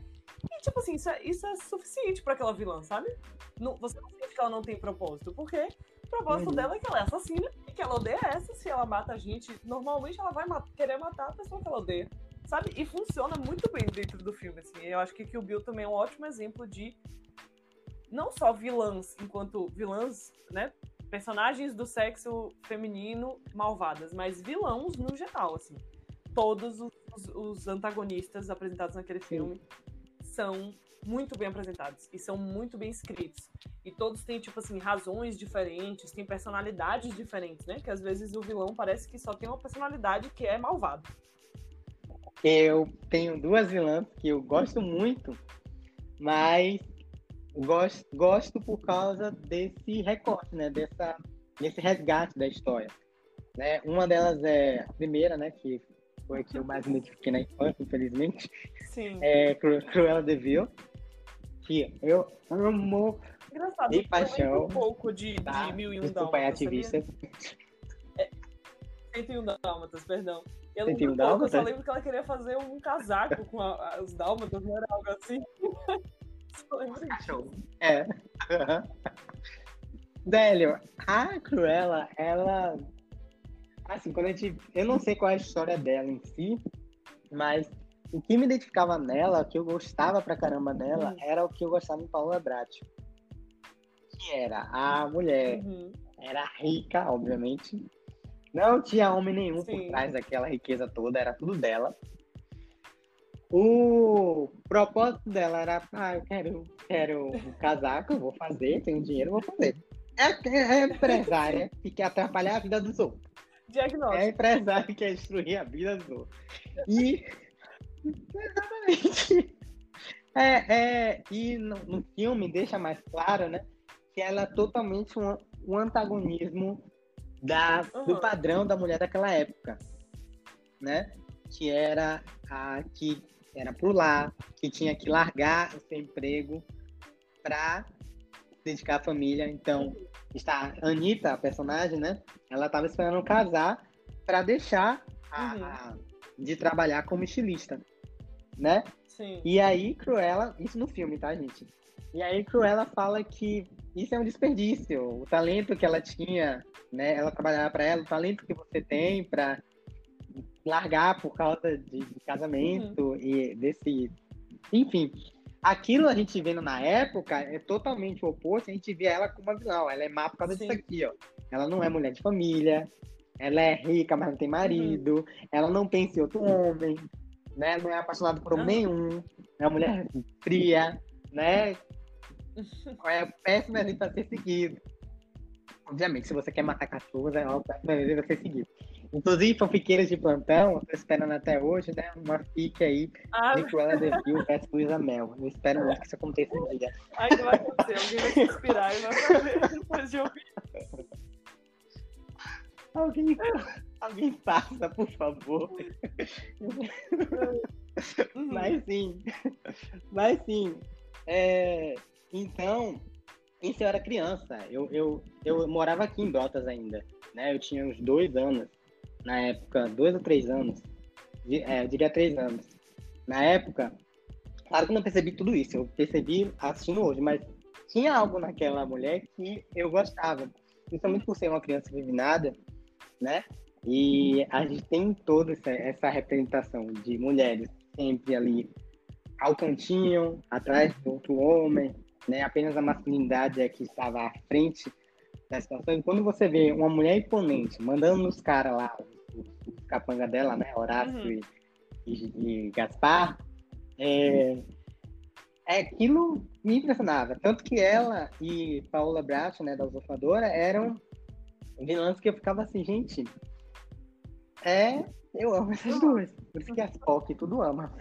S3: E, tipo assim, isso é, isso é suficiente para aquela vilã, sabe? Não, você não sente que ela não tem propósito, porque o propósito uhum. dela é que ela é assassina e que ela odeia essa. Se ela mata a gente, normalmente ela vai mat querer matar a pessoa que ela odeia, sabe? E funciona muito bem dentro do filme, assim. Eu acho que Kill Bill também é um ótimo exemplo de não só vilãs enquanto vilãs, né? Personagens do sexo feminino malvadas, mas vilãos no geral, assim todos os, os antagonistas apresentados naquele filme são muito bem apresentados e são muito bem escritos. E todos têm, tipo assim, razões diferentes, têm personalidades diferentes, né? Que às vezes o vilão parece que só tem uma personalidade que é malvado.
S1: Eu tenho duas vilãs que eu gosto muito, mas gosto, gosto por causa desse recorte, né? Dessa, desse resgate da história. Né? Uma delas é a primeira, né? Que foi a que eu mais me identifiquei na infância, infelizmente.
S3: Sim.
S1: É Cruella de Vil, que eu amo
S3: Engraçado, de paixão. um pouco de, tá? de Mil e Um
S1: Desculpa, é ativista.
S3: É, 101 Dálmatas, perdão. Eu, 101 Dálmatas? Eu só lembro que ela queria fazer um casaco com a, a, os Dálmatas, não era algo assim? (laughs) só lembro disso.
S1: É. (laughs) Velho, a Cruella, ela Assim, quando a gente. Eu não sei qual é a história dela em si, mas o que me identificava nela, o que eu gostava pra caramba dela, uhum. era o que eu gostava em Paula Bratti. Que era a mulher. Uhum. Era rica, obviamente. Não tinha homem nenhum Sim. por trás daquela riqueza toda, era tudo dela. O propósito dela era, ah, eu quero, quero um casaco, vou fazer, tenho dinheiro, vou fazer. É, é empresária (laughs) que quer atrapalhar a vida dos outros.
S3: Diagnóstico.
S1: É empresário que quer destruir a vida do outro. E. (laughs) Exatamente. É, é, e no, no, filme deixa mais claro, né? Que ela é totalmente um, um antagonismo da, uhum. do padrão da mulher daquela época, né? Que era a que era por lá, que tinha que largar o seu emprego para dedicar à família. Então, está a Anitta, a personagem, né? Ela estava esperando casar para deixar a, uhum. a, de trabalhar como estilista, né?
S3: Sim.
S1: E aí, Cruella, isso no filme, tá, gente? E aí, Cruella fala que isso é um desperdício. O talento que ela tinha, né? Ela trabalhava para ela, o talento que você tem para largar por causa de, de casamento uhum. e desse. Enfim, Aquilo a gente vendo na época é totalmente o oposto, a gente vê ela como uma vilã. Ela é má por causa Sim. disso aqui, ó. Ela não é mulher de família, ela é rica, mas não tem marido, uhum. ela não pensa em outro homem, né? Não é apaixonada por homem nenhum, é uma mulher fria, né? É péssima ali para ser seguido. Obviamente, se você quer matar cachorros, é uma péssima ali para ser seguido. Inclusive, fanfiqueiras de plantão, eu tô esperando até hoje, né? Uma fique aí ah, de Cruella de Vil versus Luísa Mel. Eu espero muito que isso aconteça um dia.
S3: Ai, não vai acontecer. Alguém vai se inspirar e vai fazer depois de ouvir.
S1: Alguém, alguém faça, por favor. Mas sim. Mas sim. É, então, isso eu era criança. Eu, eu, eu morava aqui em Brotas ainda. Né? Eu tinha uns dois anos na época, dois ou três anos, é, eu diria três anos. Na época, claro que eu não percebi tudo isso, eu percebi assistindo hoje, mas tinha algo naquela mulher que eu gostava, principalmente por ser uma criança divinada, né? E a gente tem toda essa, essa representação de mulheres sempre ali ao cantinho, atrás do outro homem, né? Apenas a masculinidade é que estava à frente da situação. E quando você vê uma mulher imponente mandando nos caras lá, o, capanga dela, né? Horácio uhum. e, e, e, Gaspar, é, é, aquilo me impressionava. Tanto que ela e Paula Bracho, né, da usurpadora, eram vilãs que eu ficava assim, gente, é, eu amo essas duas. Por isso que as POC tudo ama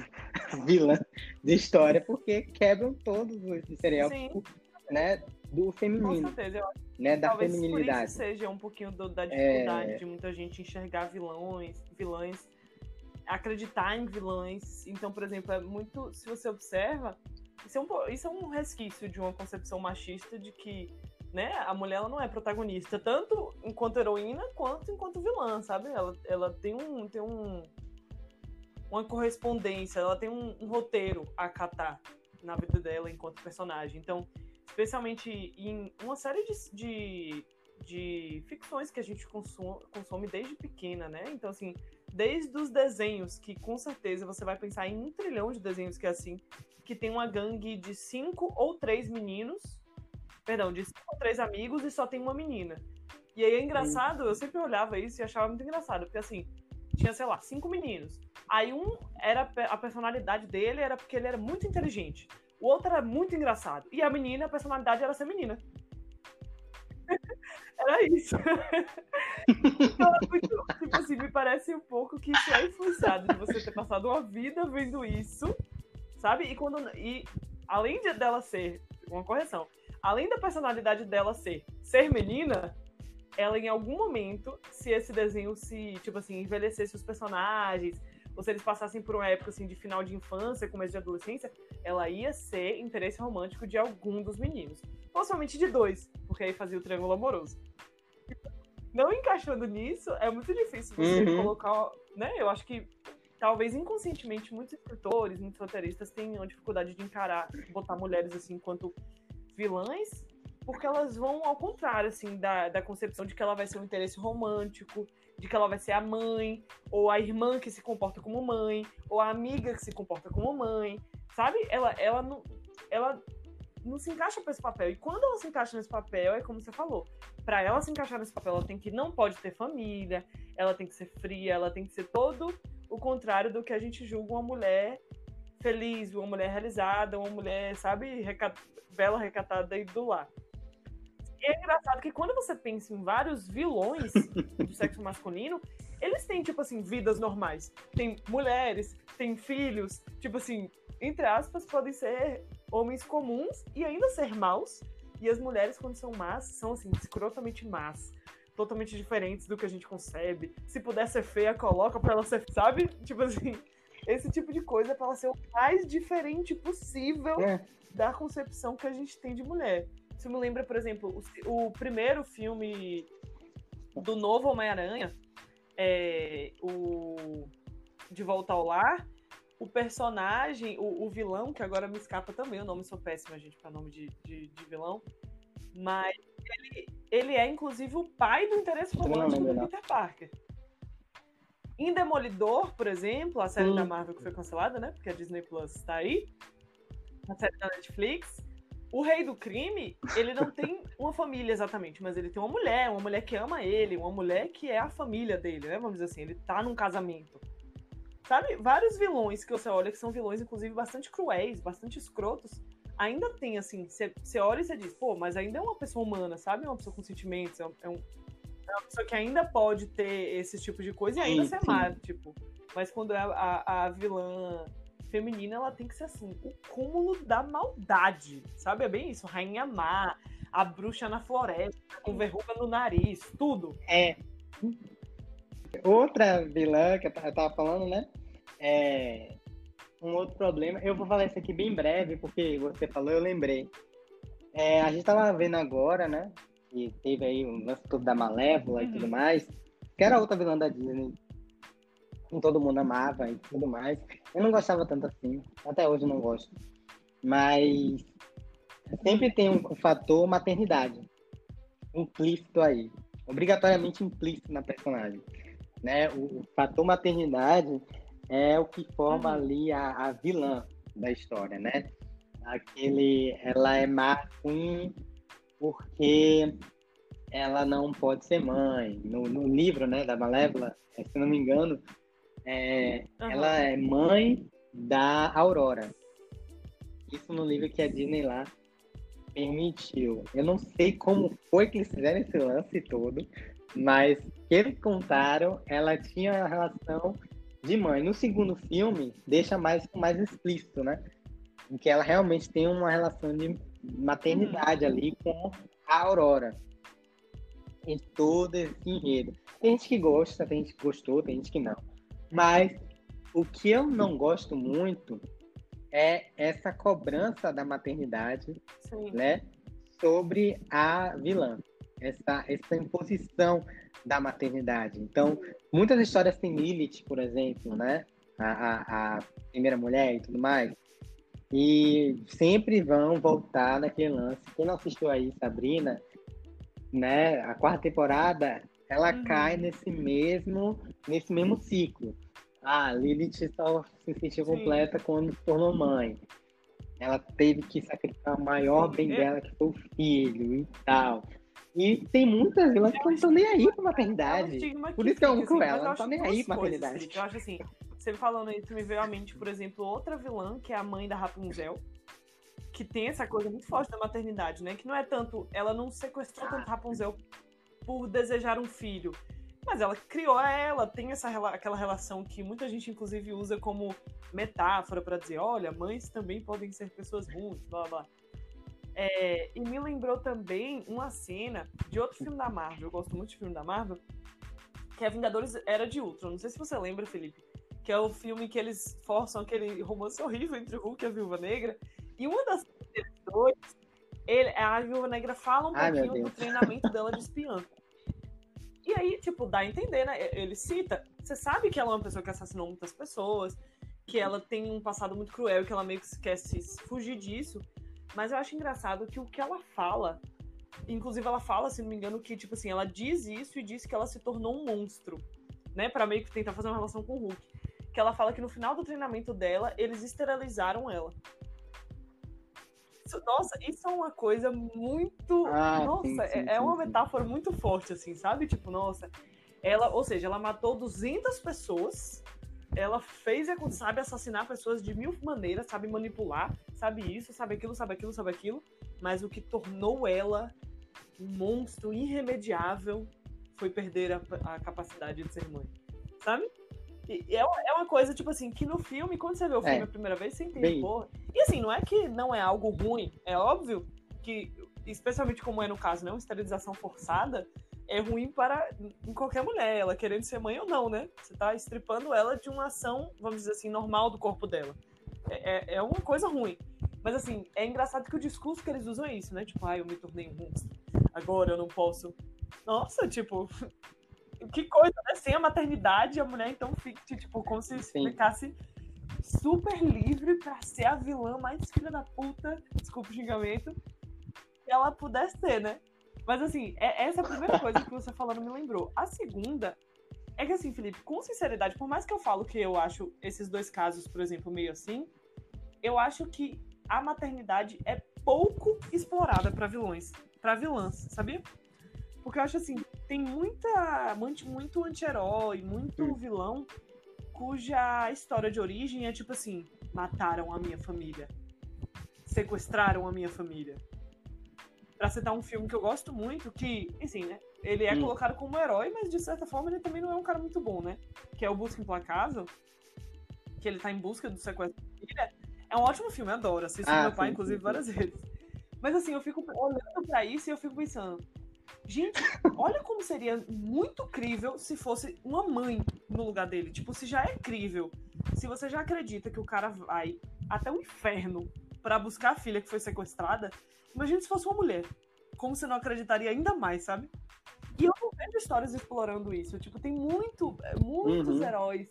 S1: (laughs) as vilãs de história, porque quebram todos os estereótipos, né, do feminino.
S3: Com certeza, eu acho
S1: né, da
S3: Talvez
S1: feminilidade.
S3: Por isso seja um pouquinho do, da dificuldade é... de muita gente enxergar vilões, vilãs, acreditar em vilões. Então, por exemplo, é muito. Se você observa, isso é um, isso é um resquício de uma concepção machista de que né, a mulher ela não é protagonista, tanto enquanto heroína quanto enquanto vilã, sabe? Ela, ela tem um. Tem um uma correspondência, ela tem um, um roteiro a acatar na vida dela enquanto personagem. Então, especialmente em uma série de, de, de ficções que a gente consome, consome desde pequena, né? Então, assim, desde os desenhos, que com certeza você vai pensar em um trilhão de desenhos que é assim, que tem uma gangue de cinco ou três meninos, perdão, de cinco ou três amigos e só tem uma menina. E aí é engraçado, eu sempre olhava isso e achava muito engraçado, porque assim, tinha, sei lá, cinco meninos. Aí um era a personalidade dele era porque ele era muito inteligente. O outro era muito engraçado. E a menina, a personalidade era ser menina. (laughs) era isso. (laughs) então, é muito, tipo assim, me parece um pouco que isso é influenciado de você ter passado uma vida vendo isso, sabe? E quando. E além de, dela ser. Uma correção. Além da personalidade dela ser ser menina, ela em algum momento, se esse desenho se, tipo assim, envelhecesse os personagens, ou se eles passassem por uma época assim de final de infância, começo de adolescência, ela ia ser interesse romântico de algum dos meninos. Possivelmente de dois, porque aí fazia o triângulo amoroso. Não encaixando nisso, é muito difícil você uhum. colocar, né? Eu acho que talvez inconscientemente muitos escritores, muitos roteiristas tenham dificuldade de encarar, botar mulheres assim enquanto vilãs, porque elas vão ao contrário, assim, da, da concepção de que ela vai ser um interesse romântico, de que ela vai ser a mãe, ou a irmã que se comporta como mãe, ou a amiga que se comporta como mãe, sabe? Ela, ela, não, ela não se encaixa para esse papel. E quando ela se encaixa nesse papel, é como você falou, para ela se encaixar nesse papel, ela tem que não pode ter família, ela tem que ser fria, ela tem que ser todo o contrário do que a gente julga uma mulher feliz, uma mulher realizada, uma mulher, sabe, recat... bela, recatada e do lar. E é engraçado que quando você pensa em vários vilões do (laughs) sexo masculino, eles têm, tipo assim, vidas normais. Tem mulheres, tem filhos, tipo assim, entre aspas, podem ser homens comuns e ainda ser maus. E as mulheres, quando são más, são assim, escrotamente más. Totalmente diferentes do que a gente concebe. Se puder ser feia, coloca pra ela ser, sabe? Tipo assim, esse tipo de coisa pra ela ser o mais diferente possível é. da concepção que a gente tem de mulher. Isso me lembra, por exemplo, o, o primeiro filme do novo Homem-Aranha, é, o De Volta ao Lar, o personagem, o, o, vilão, que agora me escapa também, o nome sou péssima, gente, para nome de, de, de, vilão, mas ele, ele é, inclusive, o pai do interesse romântico do Peter Parker. Em Demolidor, por exemplo, a série hum. da Marvel que foi cancelada, né? Porque a Disney Plus está aí. A série da Netflix o rei do crime, ele não tem uma família exatamente, mas ele tem uma mulher, uma mulher que ama ele, uma mulher que é a família dele, né? Vamos dizer assim, ele tá num casamento. Sabe? Vários vilões que você olha que são vilões, inclusive, bastante cruéis, bastante escrotos, ainda tem, assim, você olha e você diz, pô, mas ainda é uma pessoa humana, sabe? É uma pessoa com sentimentos, é, um, é, uma pessoa que ainda pode ter esse tipo de coisa e ainda sim, ser má, tipo. Mas quando é a, a, a vilã feminina, ela tem que ser assim, o cúmulo da maldade, sabe? É bem isso, Rainha Má, a bruxa na floresta, com verruga no nariz, tudo.
S1: É. Outra vilã que eu tava falando, né? É, um outro problema. Eu vou falar isso aqui bem breve, porque você falou, eu lembrei. É, a gente tava vendo agora, né? Que teve aí o lance todo da Malévola uhum. e tudo uhum. mais. Que era outra vilã da Disney. Que todo mundo amava e tudo mais. Eu não gostava tanto assim. Até hoje não gosto. Mas sempre tem um, um fator maternidade implícito aí. Obrigatoriamente implícito na personagem. Né? O, o fator maternidade é o que forma uhum. ali a, a, vilã da história, né? Aquele, ela é má queen porque ela não pode ser mãe. No, no livro, né, da Malévola, se não me engano, é, uhum. ela é mãe da Aurora. Isso no livro que a Disney lá permitiu. Eu não sei como foi que eles fizeram esse lance todo, mas que eles contaram, ela tinha uma relação de mãe. No segundo filme, deixa mais, mais explícito, né? Em que ela realmente tem uma relação de maternidade uhum. ali com a Aurora. Em todo esse enredo. Tem gente que gosta, tem gente que gostou, tem gente que não. Mas o que eu não gosto muito é essa cobrança da maternidade, Sim. né? Sobre a vilã. Essa, essa imposição da maternidade. Então, muitas histórias têm Lilith, por exemplo, né? A, a, a, primeira mulher e tudo mais. E sempre vão voltar naquele lance. Quem não assistiu aí, Sabrina, né? A quarta temporada, ela uhum. cai nesse mesmo, nesse mesmo ciclo. Ah, Lilith só se sentiu Sim. completa quando se tornou mãe. Ela teve que sacrificar o maior bem é. dela, que foi o filho e tal. E tem muitas vilãs que não estão nem aí pra maternidade. Por isso que eu amo com ela, não estão nem aí pra maternidade.
S3: eu acho assim, você falando isso, me veio à mente, por exemplo, outra vilã, que é a mãe da Rapunzel, que tem essa coisa muito forte da maternidade, né? Que não é tanto, ela não sequestrou tanto Rapunzel por desejar um filho, mas ela criou ela, tem essa aquela relação que muita gente inclusive usa como metáfora para dizer, olha, mães também podem ser pessoas ruins, blá blá. É, e me lembrou também uma cena de outro filme da Marvel, eu gosto muito de filme da Marvel, que é Vingadores Era de Ultron. Não sei se você lembra, Felipe, que é o filme que eles forçam aquele romance horrível entre o Hulk e a Viúva Negra. E uma das dois, ele, a Viúva Negra fala um Ai, pouquinho do treinamento dela de espiã. E aí, tipo, dá a entender, né? Ele cita, você sabe que ela é uma pessoa que assassinou muitas pessoas, que ela tem um passado muito cruel, que ela meio que quer se fugir disso. Mas eu acho engraçado que o que ela fala, inclusive ela fala, se não me engano, que tipo assim, ela diz isso e diz que ela se tornou um monstro, né, para meio que tentar fazer uma relação com o Hulk. Que ela fala que no final do treinamento dela, eles esterilizaram ela. Isso, nossa, isso é uma coisa muito. Ah, nossa, sim, sim, é, é, uma metáfora muito forte, assim, sabe? Tipo, nossa. Ela, ou seja, ela matou 200 pessoas ela fez, sabe, assassinar pessoas de mil maneiras, sabe manipular, sabe isso, sabe aquilo, sabe aquilo, sabe aquilo, mas o que tornou ela um monstro irremediável foi perder a, a capacidade de ser mãe, sabe? É, é uma coisa, tipo assim, que no filme, quando você vê o filme é. a primeira vez, você entende, porra. E assim, não é que não é algo ruim, é óbvio que, especialmente como é no caso, né, uma esterilização forçada, é ruim para em qualquer mulher, ela querendo ser mãe ou não, né? Você tá estripando ela de uma ação, vamos dizer assim, normal do corpo dela. É, é, é uma coisa ruim. Mas assim, é engraçado que o discurso que eles usam é isso, né? Tipo, ah, eu me tornei um monstro. Agora eu não posso. Nossa, tipo, que coisa, né? Sem a maternidade, a mulher então fica, tipo, como se Sim. ficasse super livre para ser a vilã mais filha da puta, desculpa o xingamento, que ela pudesse ser, né? Mas assim, é, essa é a primeira (laughs) coisa que você falando me lembrou. A segunda é que assim, Felipe, com sinceridade, por mais que eu falo que eu acho esses dois casos, por exemplo, meio assim, eu acho que a maternidade é pouco explorada para vilões, para vilãs, sabia? Porque eu acho assim, tem muita muito, muito anti-herói, muito vilão cuja história de origem é tipo assim: mataram a minha família, sequestraram a minha família. Pra citar um filme que eu gosto muito, que, assim, né? Ele é hum. colocado como um herói, mas de certa forma ele também não é um cara muito bom, né? Que é o Busca Implacável, que ele tá em busca do sequestro da filha. É um ótimo filme, adoro. Assisti ah, meu pai, sim, inclusive, sim, várias sim. (laughs) vezes. Mas assim, eu fico olhando pra isso e eu fico pensando, Gente, olha como seria muito crível se fosse uma mãe no lugar dele. Tipo, se já é crível, se você já acredita que o cara vai até o inferno para buscar a filha que foi sequestrada, imagine se fosse uma mulher. Como você não acreditaria ainda mais, sabe? E eu não vejo histórias explorando isso. Tipo, tem muito, muitos uhum. heróis,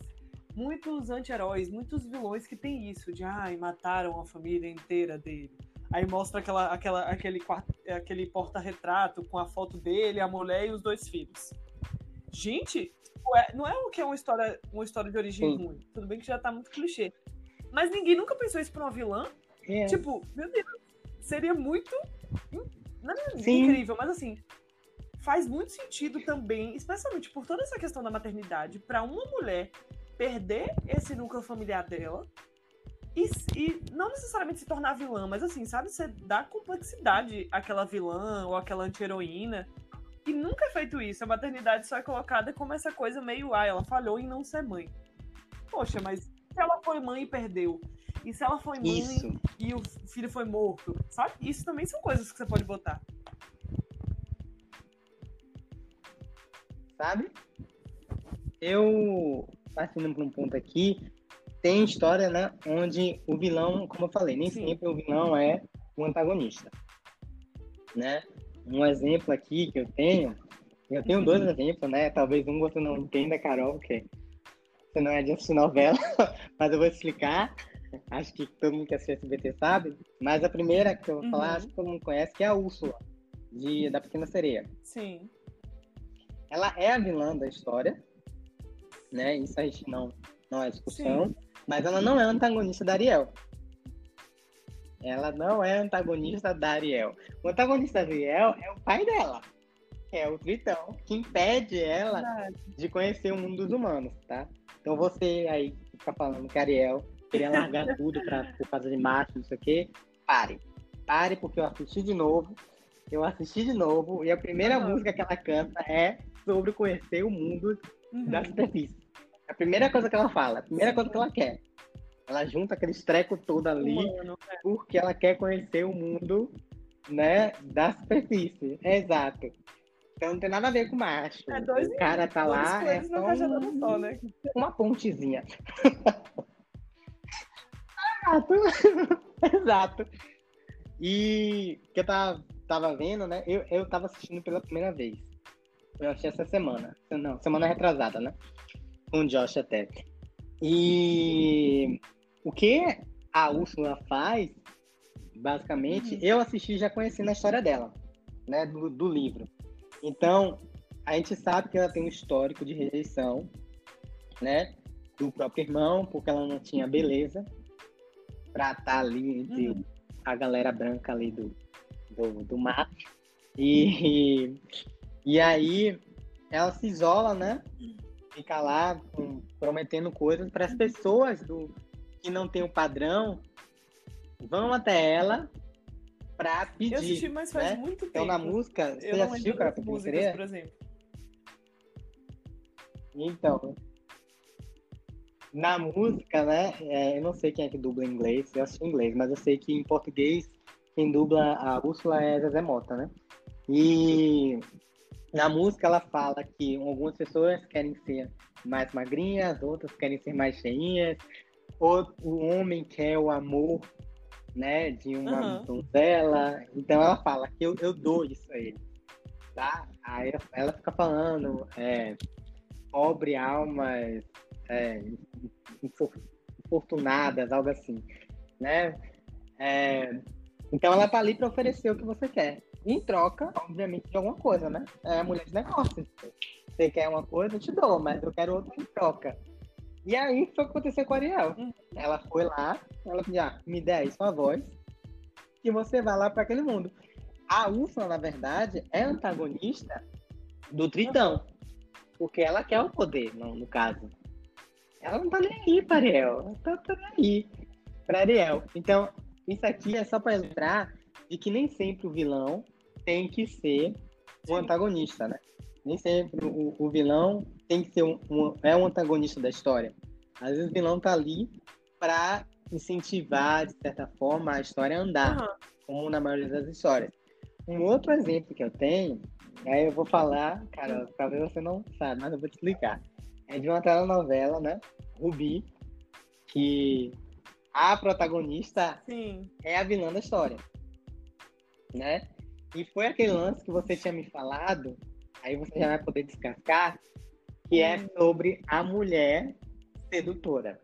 S3: muitos anti-heróis, muitos vilões que tem isso, de ai, mataram a família inteira dele. Aí mostra aquela, aquela, aquele, aquele porta-retrato com a foto dele, a mulher e os dois filhos. Gente, é, não é o que é uma história, uma história de origem Sim. ruim. Tudo bem que já tá muito clichê. Mas ninguém nunca pensou isso pra uma vilã. É. Tipo, meu Deus, seria muito não é incrível, mas assim, faz muito sentido também, especialmente por toda essa questão da maternidade, para uma mulher perder esse núcleo familiar dela e, e, não necessariamente se tornar vilã, mas assim, sabe, você dá complexidade àquela vilã ou àquela anti-heroína. E nunca é feito isso. A maternidade só é colocada como essa coisa meio, ah, ela falhou em não ser mãe. Poxa, mas se ela foi mãe e perdeu? E se ela foi mãe isso. e o filho foi morto? Sabe? Isso também são coisas que você pode botar.
S1: Sabe? Eu, partindo para um ponto aqui, tem história, né, onde o vilão, como eu falei, nem Sim. sempre o vilão é o antagonista, né? Um exemplo aqui que eu tenho, eu tenho dois exemplos, né? Talvez um você não entenda, Carol, porque você não é de assistir novela, (laughs) mas eu vou explicar. Acho que todo mundo que assiste SBT sabe. Mas a primeira que eu vou uhum. falar, acho que todo mundo conhece, que é a Úrsula, de, da Pequena Sereia.
S3: Sim.
S1: Ela é a vilã da história, né? Isso a gente não, não é discussão. Sim. Mas ela não é antagonista da Ariel. Ela não é antagonista da Ariel. O antagonista da Ariel é o pai dela. É o Tritão, que impede ela de conhecer o mundo dos humanos, tá? Então você aí que fica falando que a Ariel queria largar (laughs) tudo pra, por causa de macho, não sei o quê, pare. Pare, porque eu assisti de novo. Eu assisti de novo e a primeira uhum. música que ela canta é sobre conhecer o mundo uhum. da superfície. A primeira coisa que ela fala, a primeira coisa que ela quer. Ela junta aquele treco todo ali Humano, é. porque ela quer conhecer o mundo, né, da superfície. É exato. Então não tem nada a ver com macho. É dois, o cara tá lá, é só, um, só né? uma pontezinha. (laughs) exato. exato. E que eu tava, tava vendo, né? Eu, eu tava assistindo pela primeira vez. Eu achei essa semana. Não, semana retrasada, né? Com o Josh até. E o que a Úrsula faz, basicamente, uhum. eu assisti já conhecendo a história dela, né, do, do livro. Então, a gente sabe que ela tem um histórico de rejeição, né, do próprio irmão, porque ela não tinha beleza para estar tá ali entre uhum. a galera branca ali do, do, do mar. E, (laughs) e aí ela se isola, né? Ficar lá com, prometendo coisas para as pessoas do, que não tem o padrão vão até ela para pedir. Eu
S3: assisti, mas faz
S1: né?
S3: muito tempo.
S1: Então na música, você já assistiu, cara,
S3: músicas, por exemplo?
S1: Então, na música, né? É, eu não sei quem é que dubla em inglês, eu assisti em inglês, mas eu sei que em português quem dubla a Úrsula é Zezé Mota, né? E na música ela fala que algumas pessoas querem ser mais magrinhas, outras querem ser mais cheinhas, o, o homem quer o amor, né, de uma uhum. donzela. Então ela fala que eu, eu dou isso a ele, tá? Aí ela fica falando, é, pobre almas é, infortunadas, algo assim, né? É, então ela tá ali para oferecer o que você quer em troca, obviamente, de alguma coisa, né? É mulher de negócios. Você quer uma coisa, eu te dou, mas eu quero outra em troca. E aí foi o que aconteceu com a Ariel. Ela foi lá, ela disse, ah, me dê aí sua voz, que você vai lá para aquele mundo. A Úrsula, na verdade, é antagonista do Tritão. Porque ela quer o poder, no, no caso. ela não tá nem aí pra Ariel. Ela tá, tá nem aí pra Ariel. Então, isso aqui é só para lembrar de que nem sempre o vilão tem que ser o antagonista, né? Nem sempre o, o vilão tem que ser um, um, é um antagonista da história. Às vezes o vilão tá ali para incentivar, de certa forma, a história a andar, uhum. como na maioria das histórias. Um outro exemplo que eu tenho, aí eu vou falar, cara, talvez você não sabe, mas eu vou te explicar. É de uma telenovela, né? Rubi, que a protagonista Sim. é a vilã da história, né? E foi aquele lance que você tinha me falado, aí você já vai poder descascar, que é hum. sobre a mulher sedutora.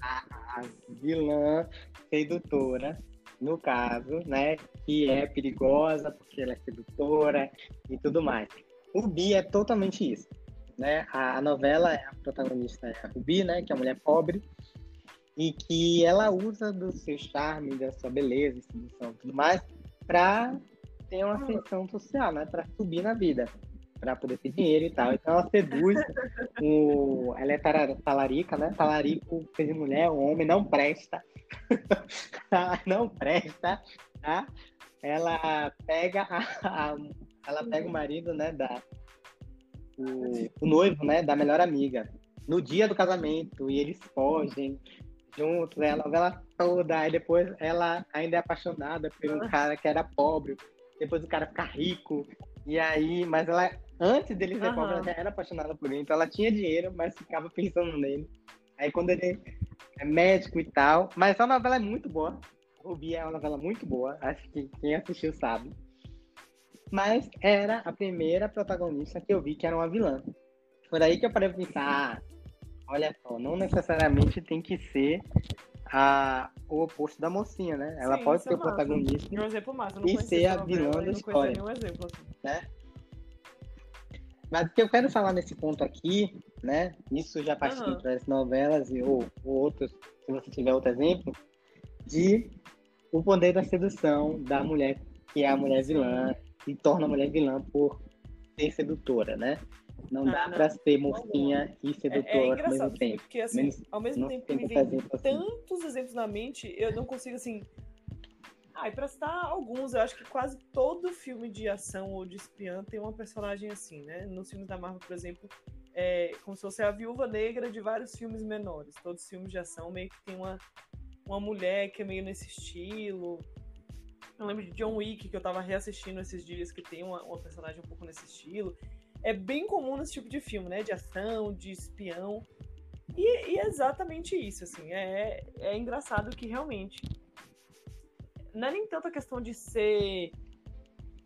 S1: A, a vilã sedutora, no caso, né? Que é perigosa porque ela é sedutora e tudo mais. O Bi é totalmente isso. Né? A, a novela, a protagonista é a Rubi, né? Que é a mulher pobre e que ela usa do seu charme, da sua beleza, sedução e tudo mais, para ter uma ascensão social, né? Para subir na vida, para poder ter dinheiro e tal. Então ela seduz o. Ela é talarica, né? Talarico, de mulher, o homem não presta. (laughs) não presta, tá? Ela pega a, a, ela pega o marido, né? Da, o, o noivo, né? Da melhor amiga no dia do casamento e eles fogem juntos, né? A novela toda, aí depois ela ainda é apaixonada por um cara que era pobre, depois o cara fica rico, e aí, mas ela, antes dele ser uhum. pobre, ela já era apaixonada por ele, então ela tinha dinheiro, mas ficava pensando nele. Aí quando ele é médico e tal, mas a novela é muito boa, Rubi é uma novela muito boa, acho que quem assistiu sabe. Mas era a primeira protagonista que eu vi que era uma vilã. Foi daí que eu parei pra pensar, ah, Olha só, não necessariamente tem que ser a, o oposto da mocinha, né? Ela Sim, pode ser o protagonista
S3: um massa.
S1: e ser a vilã da história. Exemplo, assim. né? Mas o que eu quero falar nesse ponto aqui, né? Isso já partindo uhum. para as novelas e, ou, ou outros, se você tiver outro exemplo, de o poder da sedução da mulher, que é a mulher vilã, e torna a mulher vilã por ser sedutora, né? Não ah, dá para ser mocinha e sedutora é, é ao mesmo tempo.
S3: Porque, assim, Menos, ao mesmo tempo que me vem assim. tantos exemplos na mente, eu não consigo, assim... Ah, e pra citar alguns, eu acho que quase todo filme de ação ou de espiã tem uma personagem assim, né? Nos filmes da Marvel, por exemplo, é como se fosse a viúva negra de vários filmes menores. Todos os filmes de ação meio que tem uma, uma mulher que é meio nesse estilo. Eu lembro de John Wick, que eu tava reassistindo esses dias, que tem uma, uma personagem um pouco nesse estilo é bem comum nesse tipo de filme, né? De ação, de espião. E, e é exatamente isso, assim. É, é engraçado que realmente. Não é nem tanto a questão de ser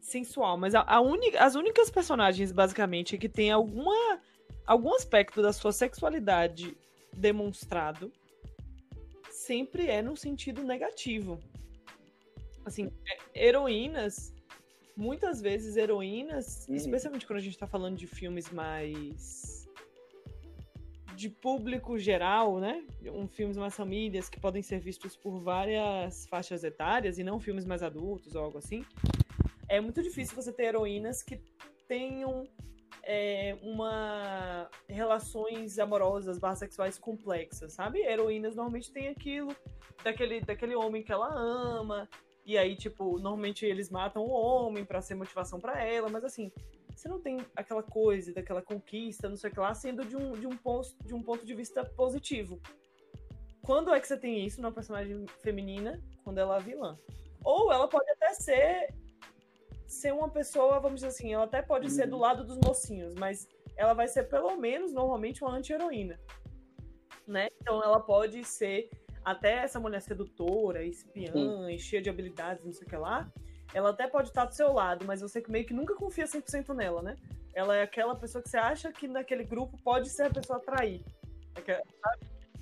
S3: sensual, mas a, a as únicas personagens, basicamente, que tem alguma, algum aspecto da sua sexualidade demonstrado sempre é no sentido negativo. Assim, é, heroínas muitas vezes heroínas, uhum. especialmente quando a gente tá falando de filmes mais de público geral, né? Um filmes mais famílias que podem ser vistos por várias faixas etárias e não filmes mais adultos ou algo assim. É muito difícil você ter heroínas que tenham é, uma relações amorosas, barra sexuais complexas, sabe? Heroínas normalmente têm aquilo daquele, daquele homem que ela ama, e aí, tipo, normalmente eles matam o homem para ser motivação para ela, mas assim, você não tem aquela coisa, daquela conquista, não sei o que lá, sendo de um, de um, ponto, de um ponto de vista positivo. Quando é que você tem isso numa personagem feminina? Quando ela é vilã. Ou ela pode até ser ser uma pessoa, vamos dizer assim, ela até pode uhum. ser do lado dos mocinhos, mas ela vai ser pelo menos normalmente uma anti-heroína. Né? Então ela pode ser até essa mulher sedutora, espiã, Sim. cheia de habilidades, não sei o que lá, ela até pode estar do seu lado, mas você meio que nunca confia 100% nela, né? Ela é aquela pessoa que você acha que naquele grupo pode ser a pessoa a trair. É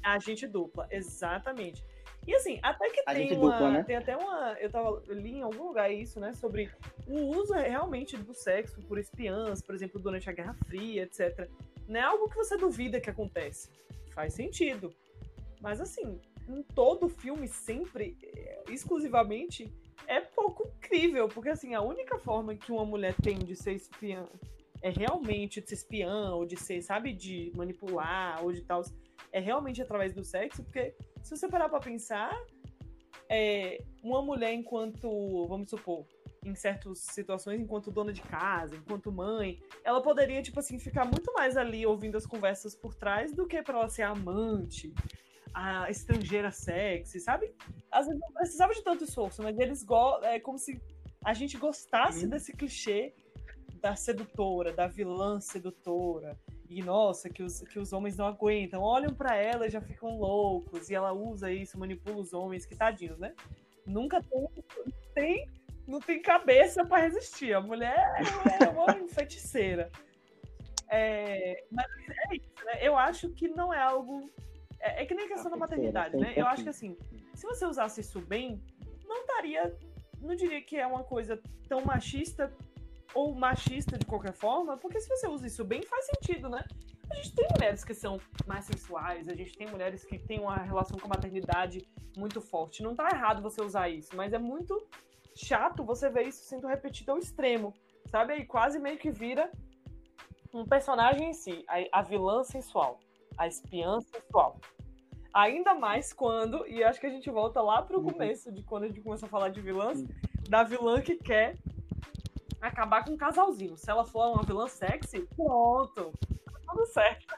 S3: a agente dupla, exatamente. E assim, até que tem uma. Dupla, né? Tem até uma. Eu, tava, eu li em algum lugar isso, né? Sobre o uso realmente do sexo por espiãs, por exemplo, durante a Guerra Fria, etc. Não é algo que você duvida que acontece. Faz sentido. Mas assim, em todo filme, sempre, eh, exclusivamente, é pouco crível, porque assim, a única forma que uma mulher tem de ser espiã é realmente de ser espiã, ou de ser, sabe, de manipular, ou de tal, é realmente através do sexo, porque se você parar pra pensar, é, uma mulher enquanto, vamos supor, em certas situações, enquanto dona de casa, enquanto mãe, ela poderia, tipo assim, ficar muito mais ali ouvindo as conversas por trás do que para ela ser amante, a estrangeira sexy, sabe? Às vezes não precisava de tanto esforço, mas eles é como se a gente gostasse uhum. desse clichê da sedutora, da vilã sedutora. E nossa, que os, que os homens não aguentam. Olham para ela e já ficam loucos. E ela usa isso, manipula os homens, que tadinhos, né? Nunca tem, tem não tem cabeça para resistir. A mulher é uma (laughs) feiticeira. É, mas é isso, né? Eu acho que não é algo. É, é que nem questão da maternidade, né? Eu acho que assim, se você usasse isso bem, não estaria. Não diria que é uma coisa tão machista ou machista de qualquer forma, porque se você usa isso bem, faz sentido, né? A gente tem mulheres que são mais sensuais, a gente tem mulheres que têm uma relação com a maternidade muito forte. Não tá errado você usar isso, mas é muito chato você ver isso sendo repetido ao extremo, sabe? E quase meio que vira um personagem em si, a, a vilã sensual, a espiã sensual. Ainda mais quando, e acho que a gente volta lá pro uhum. começo de quando a gente começou a falar de vilãs, da vilã que quer acabar com um casalzinho. Se ela for uma vilã sexy, pronto. Tá tudo certo.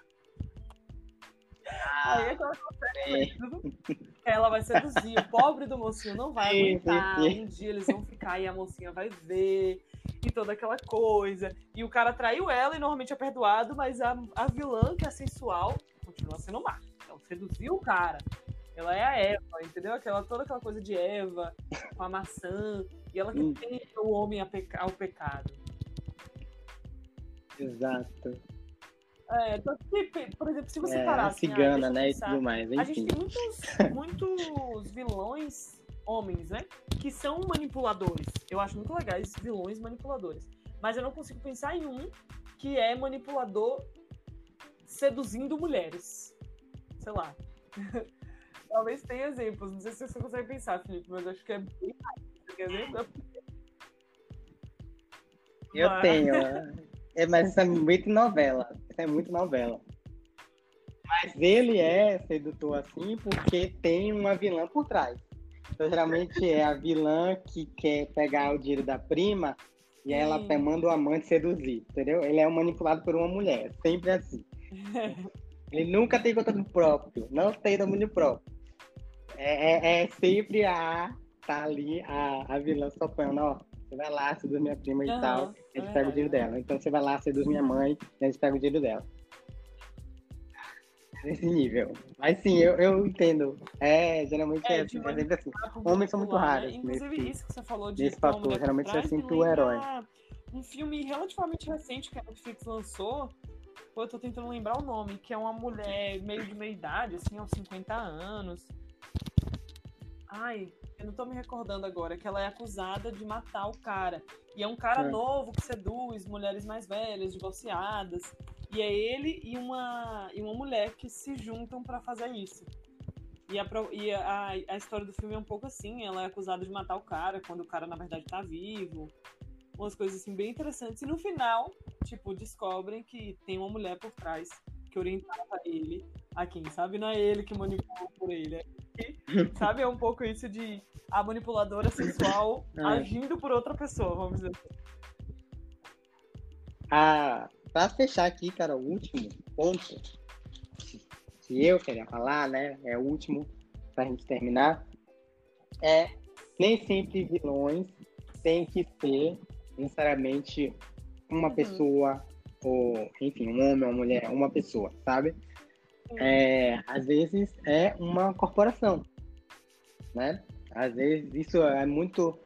S3: Ah, Aí é que ela consegue Ela vai seduzir. O pobre do mocinho não vai aguentar. Um dia eles vão ficar e a mocinha vai ver. E toda aquela coisa. E o cara traiu ela e normalmente é perdoado, mas a, a vilã, que é sensual, continua sendo má. Então, seduziu o cara. Ela é a Eva, entendeu? Aquela, toda aquela coisa de Eva, com a maçã. E ela que hum. tem o homem ao pecado.
S1: Exato.
S3: É, então, por exemplo, se você
S1: é,
S3: parar
S1: assim, cigana, né, e tudo mais, enfim.
S3: A gente tem muitos, muitos vilões homens, né, que são manipuladores. Eu acho muito legais vilões manipuladores. Mas eu não consigo pensar em um que é manipulador seduzindo mulheres. Sei lá. (laughs) Talvez tenha exemplos. Não sei se você consegue pensar, Felipe, mas acho que é bem ver?
S1: Eu mas... tenho. (laughs) É, mas isso é muito novela. Isso é muito novela. Mas ele é sedutor assim porque tem uma vilã por trás. Então, geralmente é a vilã que quer pegar o dinheiro da prima e ela Sim. manda o amante seduzir, entendeu? Ele é manipulado por uma mulher, sempre assim. Ele nunca tem controle próprio, não tem domínio próprio. É, é, é sempre a tá ali a, a vilã sopando, ó. Você vai lá, seduz minha prima uhum, e tal, a gente é pega o dinheiro dela. Então você vai lá, seduz minha mãe e a gente pega o dinheiro dela. Nesse nível. Mas sim, eu, eu entendo. É, geralmente é, é, tipo, é sempre assim. Homens são muito raros.
S3: Inclusive, nesse, isso que você falou de.
S1: Nesse fator, geralmente é sempre o herói.
S3: Um filme relativamente recente que a Netflix lançou. Pô, eu tô tentando lembrar o nome, que é uma mulher meio de meia idade, assim, aos 50 anos. Ai, eu não tô me recordando agora, que ela é acusada de matar o cara. E é um cara é. novo que seduz mulheres mais velhas, divorciadas. E é ele e uma, e uma mulher que se juntam para fazer isso. E, a, e a, a, história do filme é um pouco assim: ela é acusada de matar o cara, quando o cara na verdade tá vivo. Umas coisas assim bem interessantes. E no final, tipo, descobrem que tem uma mulher por trás que orientava ele a quem, sabe? Não é ele que manipulou por ele. É sabe? É um pouco isso de a manipuladora sexual (laughs) é. agindo por outra pessoa, vamos dizer assim.
S1: Ah, pra fechar aqui, cara, o último ponto que eu queria falar, né? É o último pra gente terminar. É nem sempre vilões tem que ser necessariamente uma uhum. pessoa, ou enfim, um homem, uma mulher, uma pessoa, sabe? é, às vezes é uma corporação, né? Às vezes isso é muito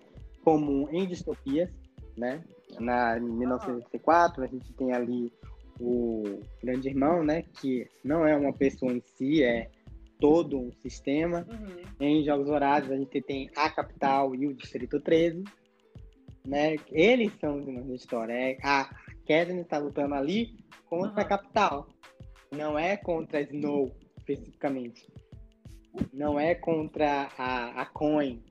S1: comum em distopias, né? Na 1964 a gente tem ali o Grande Irmão, né? Que não é uma pessoa em si, é todo um sistema. Uhum. Em Jogos Horários a gente tem a capital e o Distrito 13, né? Eles são de uma história. É, a Katniss está lutando ali contra uhum. a capital, não é contra a Snow, especificamente. Não é contra a, a Coin,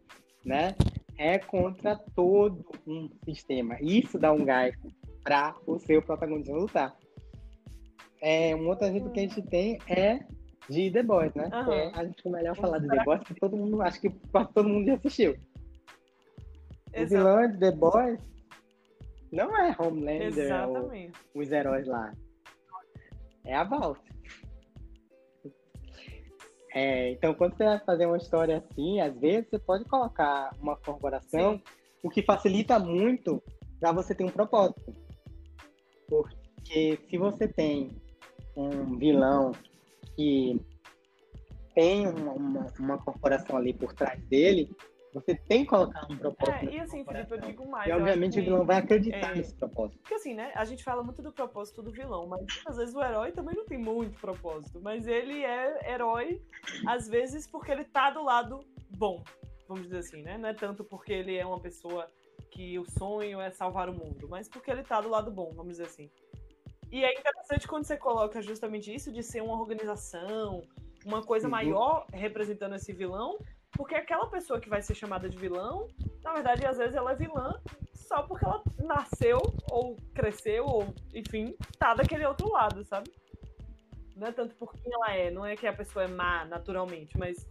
S1: né? É contra todo um sistema. Isso dá um gás para o seu protagonista lutar. É, um outro exemplo que a gente tem é de The Boys, né? Uhum. É, a gente melhor falar de The Boys, porque todo mundo, acho que todo mundo já assistiu. Exato. O vilão de The Boys não é Homelander ou os heróis lá. É a Vault. É, então, quando você vai fazer uma história assim, às vezes você pode colocar uma corporação, Sim. o que facilita muito para você ter um propósito. Porque se você tem um vilão que tem uma, uma, uma corporação ali por trás dele, você tem que colocar um propósito.
S3: É, e assim, Felipe, eu digo mais.
S1: E obviamente o vilão vai acreditar é, nesse propósito.
S3: Porque assim, né? A gente fala muito do propósito do vilão, mas às vezes o herói também não tem muito propósito. Mas ele é herói, às vezes, porque ele tá do lado bom. Vamos dizer assim, né? Não é tanto porque ele é uma pessoa que o sonho é salvar o mundo, mas porque ele tá do lado bom, vamos dizer assim. E é interessante quando você coloca justamente isso de ser uma organização, uma coisa maior representando esse vilão, porque aquela pessoa que vai ser chamada de vilão, na verdade, às vezes ela é vilã só porque ela nasceu, ou cresceu, ou, enfim, tá daquele outro lado, sabe? Não é tanto por quem ela é, não é que a pessoa é má naturalmente, mas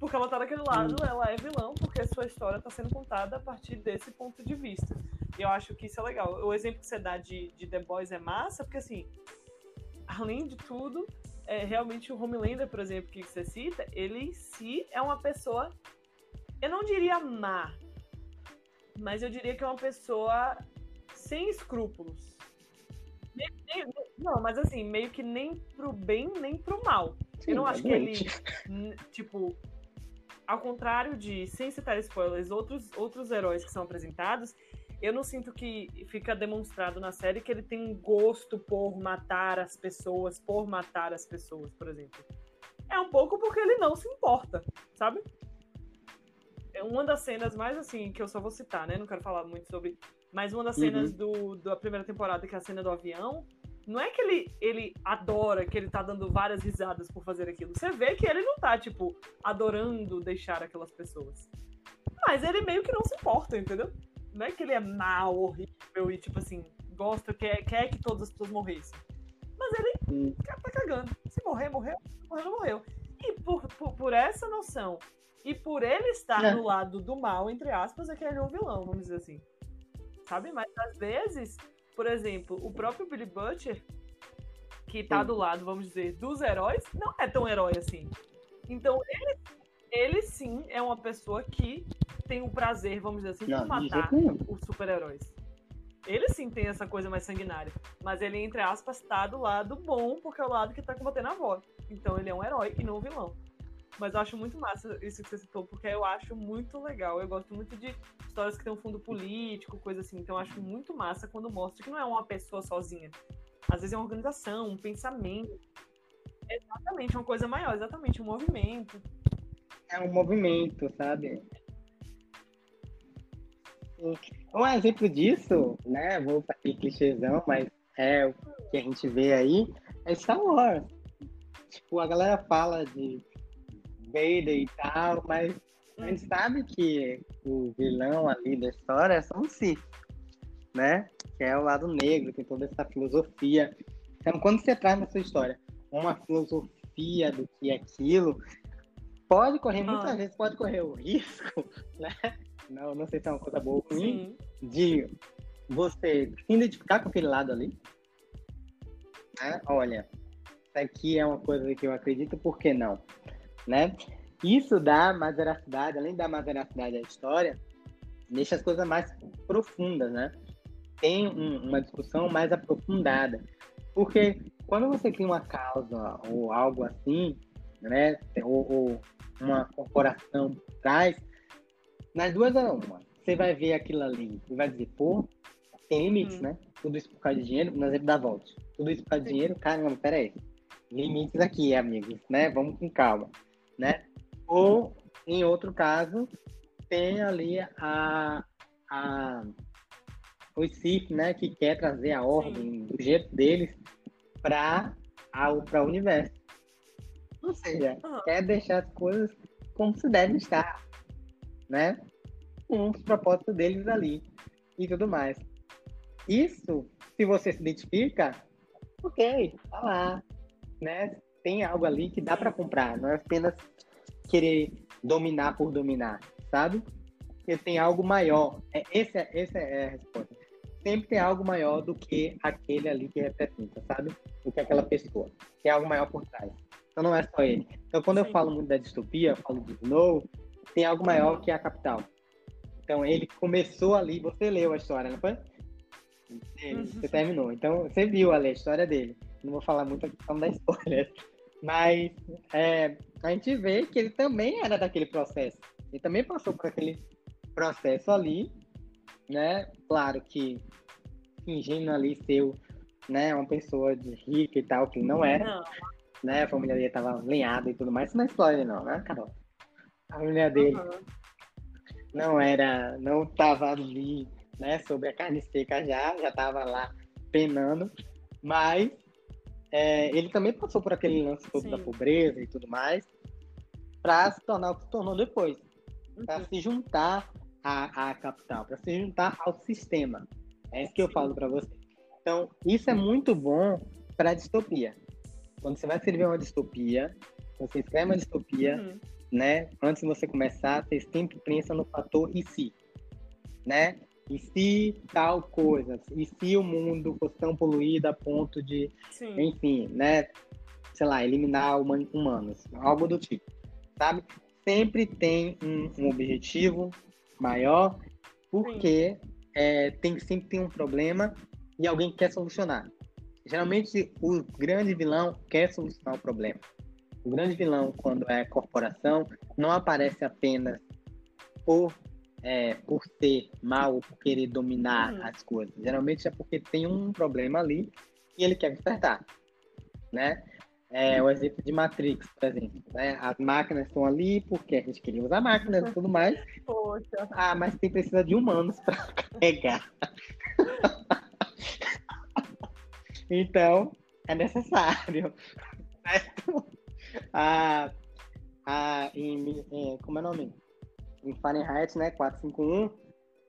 S3: porque ela tá daquele lado, hum. ela é vilão, porque a sua história tá sendo contada a partir desse ponto de vista. E eu acho que isso é legal. O exemplo que você dá de, de The Boys é massa, porque assim, além de tudo, é, realmente o Homelander, por exemplo, que você cita, ele em si é uma pessoa, eu não diria má, mas eu diria que é uma pessoa sem escrúpulos. não, mas assim, meio que nem pro bem, nem pro mal. Sim, eu não acho que ele, tipo, ao contrário de, sem citar spoilers, outros, outros heróis que são apresentados, eu não sinto que fica demonstrado na série que ele tem um gosto por matar as pessoas, por matar as pessoas, por exemplo. É um pouco porque ele não se importa, sabe? É uma das cenas mais assim, que eu só vou citar, né? Não quero falar muito sobre. Mas uma das cenas uhum. do, da primeira temporada, que é a cena do avião, não é que ele, ele adora, que ele tá dando várias risadas por fazer aquilo. Você vê que ele não tá, tipo, adorando deixar aquelas pessoas. Mas ele meio que não se importa, entendeu? Não é que ele é mal, horrível e, tipo assim, gosta, quer, quer que todas as pessoas morressem. Mas ele hum. tá cagando. Se morrer, morreu. Se morrer, não morreu. E por, por, por, essa noção, e por ele estar é. no lado do mal, entre aspas, é que ele é um vilão, vamos dizer assim. Sabe? Mas às vezes, por exemplo, o próprio Billy Butcher, que tá do lado, vamos dizer, dos heróis, não é tão herói assim. Então, ele, ele sim é uma pessoa que tem o prazer, vamos dizer assim, de matar os super-heróis. Ele sim tem essa coisa mais sanguinária. Mas ele, entre aspas, tá do lado bom, porque é o lado que tá combatendo a avó. Então ele é um herói e não um vilão. Mas eu acho muito massa isso que você citou, porque eu acho muito legal. Eu gosto muito de histórias que tem um fundo político, coisa assim. Então eu acho muito massa quando mostra que não é uma pessoa sozinha. Às vezes é uma organização, um pensamento. Exatamente, uma coisa maior, exatamente, um movimento.
S1: É um movimento, sabe? Um exemplo disso, né? Vou fazer clichêzão, mas é o que a gente vê aí, é Star Wars. Tipo, a galera fala de Vader e tal, mas a gente sabe que o vilão ali da história é só um Sith, né? Que é o lado negro, tem toda essa filosofia. Então, quando você traz na sua história uma filosofia do que é aquilo, pode correr, muitas ah. vezes pode correr o risco, (laughs) né? Não, não sei se é uma coisa boa ou ruim, Sim. de você se identificar com aquele lado ali. Né? Olha, isso aqui é uma coisa que eu acredito, por que não? Né? Isso dá mais veracidade, além da mais veracidade à história, deixa as coisas mais profundas, né? Tem um, uma discussão mais aprofundada. Porque quando você cria uma causa ou algo assim, né? Ou, ou uma corporação por trás, nas duas é uma. Você vai ver aquilo ali e vai dizer, pô, tem limites, hum. né? Tudo isso por causa de dinheiro, nós vamos dar volta. Tudo isso por causa de dinheiro, caramba, peraí. Limites aqui, amigos, né? Vamos com calma, né? Ou, em outro caso, tem ali a, a o CIF, né? Que quer trazer a ordem Sim. do jeito deles para o universo. Ou seja, uhum. quer deixar as coisas como se devem estar né? Com os propósitos deles ali e tudo mais. Isso, se você se identifica, ok, tá lá, né? tem algo ali que dá para comprar, não é apenas querer dominar por dominar, sabe? Porque tem algo maior. É, esse, é, essa é a resposta. Sempre tem algo maior do que aquele ali que representa, sabe? Do que aquela pessoa. Tem algo maior por trás. Então não é só ele. Então quando eu falo muito da distopia, eu falo de Snow, tem algo maior que a capital. Então ele começou ali, você leu a história, não foi? Uhum. Você terminou. Então você viu ali a história dele. Não vou falar muito a questão da história. (laughs) Mas é, a gente vê que ele também era daquele processo. Ele também passou por aquele processo ali, né? Claro que fingindo ali ser né, uma pessoa de rica e tal, que não era. Não. Né? A família dele estava lenhada e tudo mais. Isso não é história, não, né, Carol? A família dele uhum. não era, não estava ali, né, sobre a carne seca já, já estava lá penando, mas é, ele também passou por aquele lance todo Sim. da pobreza e tudo mais, para se tornar o que se tornou depois, para uhum. se juntar à, à capital, para se juntar ao sistema. É isso que eu falo para você. Então, isso é muito bom para a distopia. Quando você vai escrever uma distopia, você escreve uma distopia, uhum. Né? Antes de você começar, você sempre pensa no fator e se, né? E se tal coisa, e se o mundo fosse tão poluído a ponto de, Sim. enfim, né? Sei lá, eliminar humanos, algo do tipo, sabe? Sempre tem um, um objetivo maior, porque é, tem sempre tem um problema e alguém quer solucionar. Geralmente o grande vilão quer solucionar o problema. O grande vilão, quando é corporação, não aparece apenas por, é, por ser mal ou por querer dominar uhum. as coisas. Geralmente é porque tem um problema ali e ele quer consertar. Né? É, o exemplo de Matrix, por exemplo. Né? As máquinas estão ali porque a gente queria usar máquinas e tudo mais. Poxa. Ah, mas tem precisa de humanos para (laughs) carregar. (laughs) então, é necessário. (laughs) Certo? A, a, em, em, como é o nome? Em Fahrenheit, né, 451,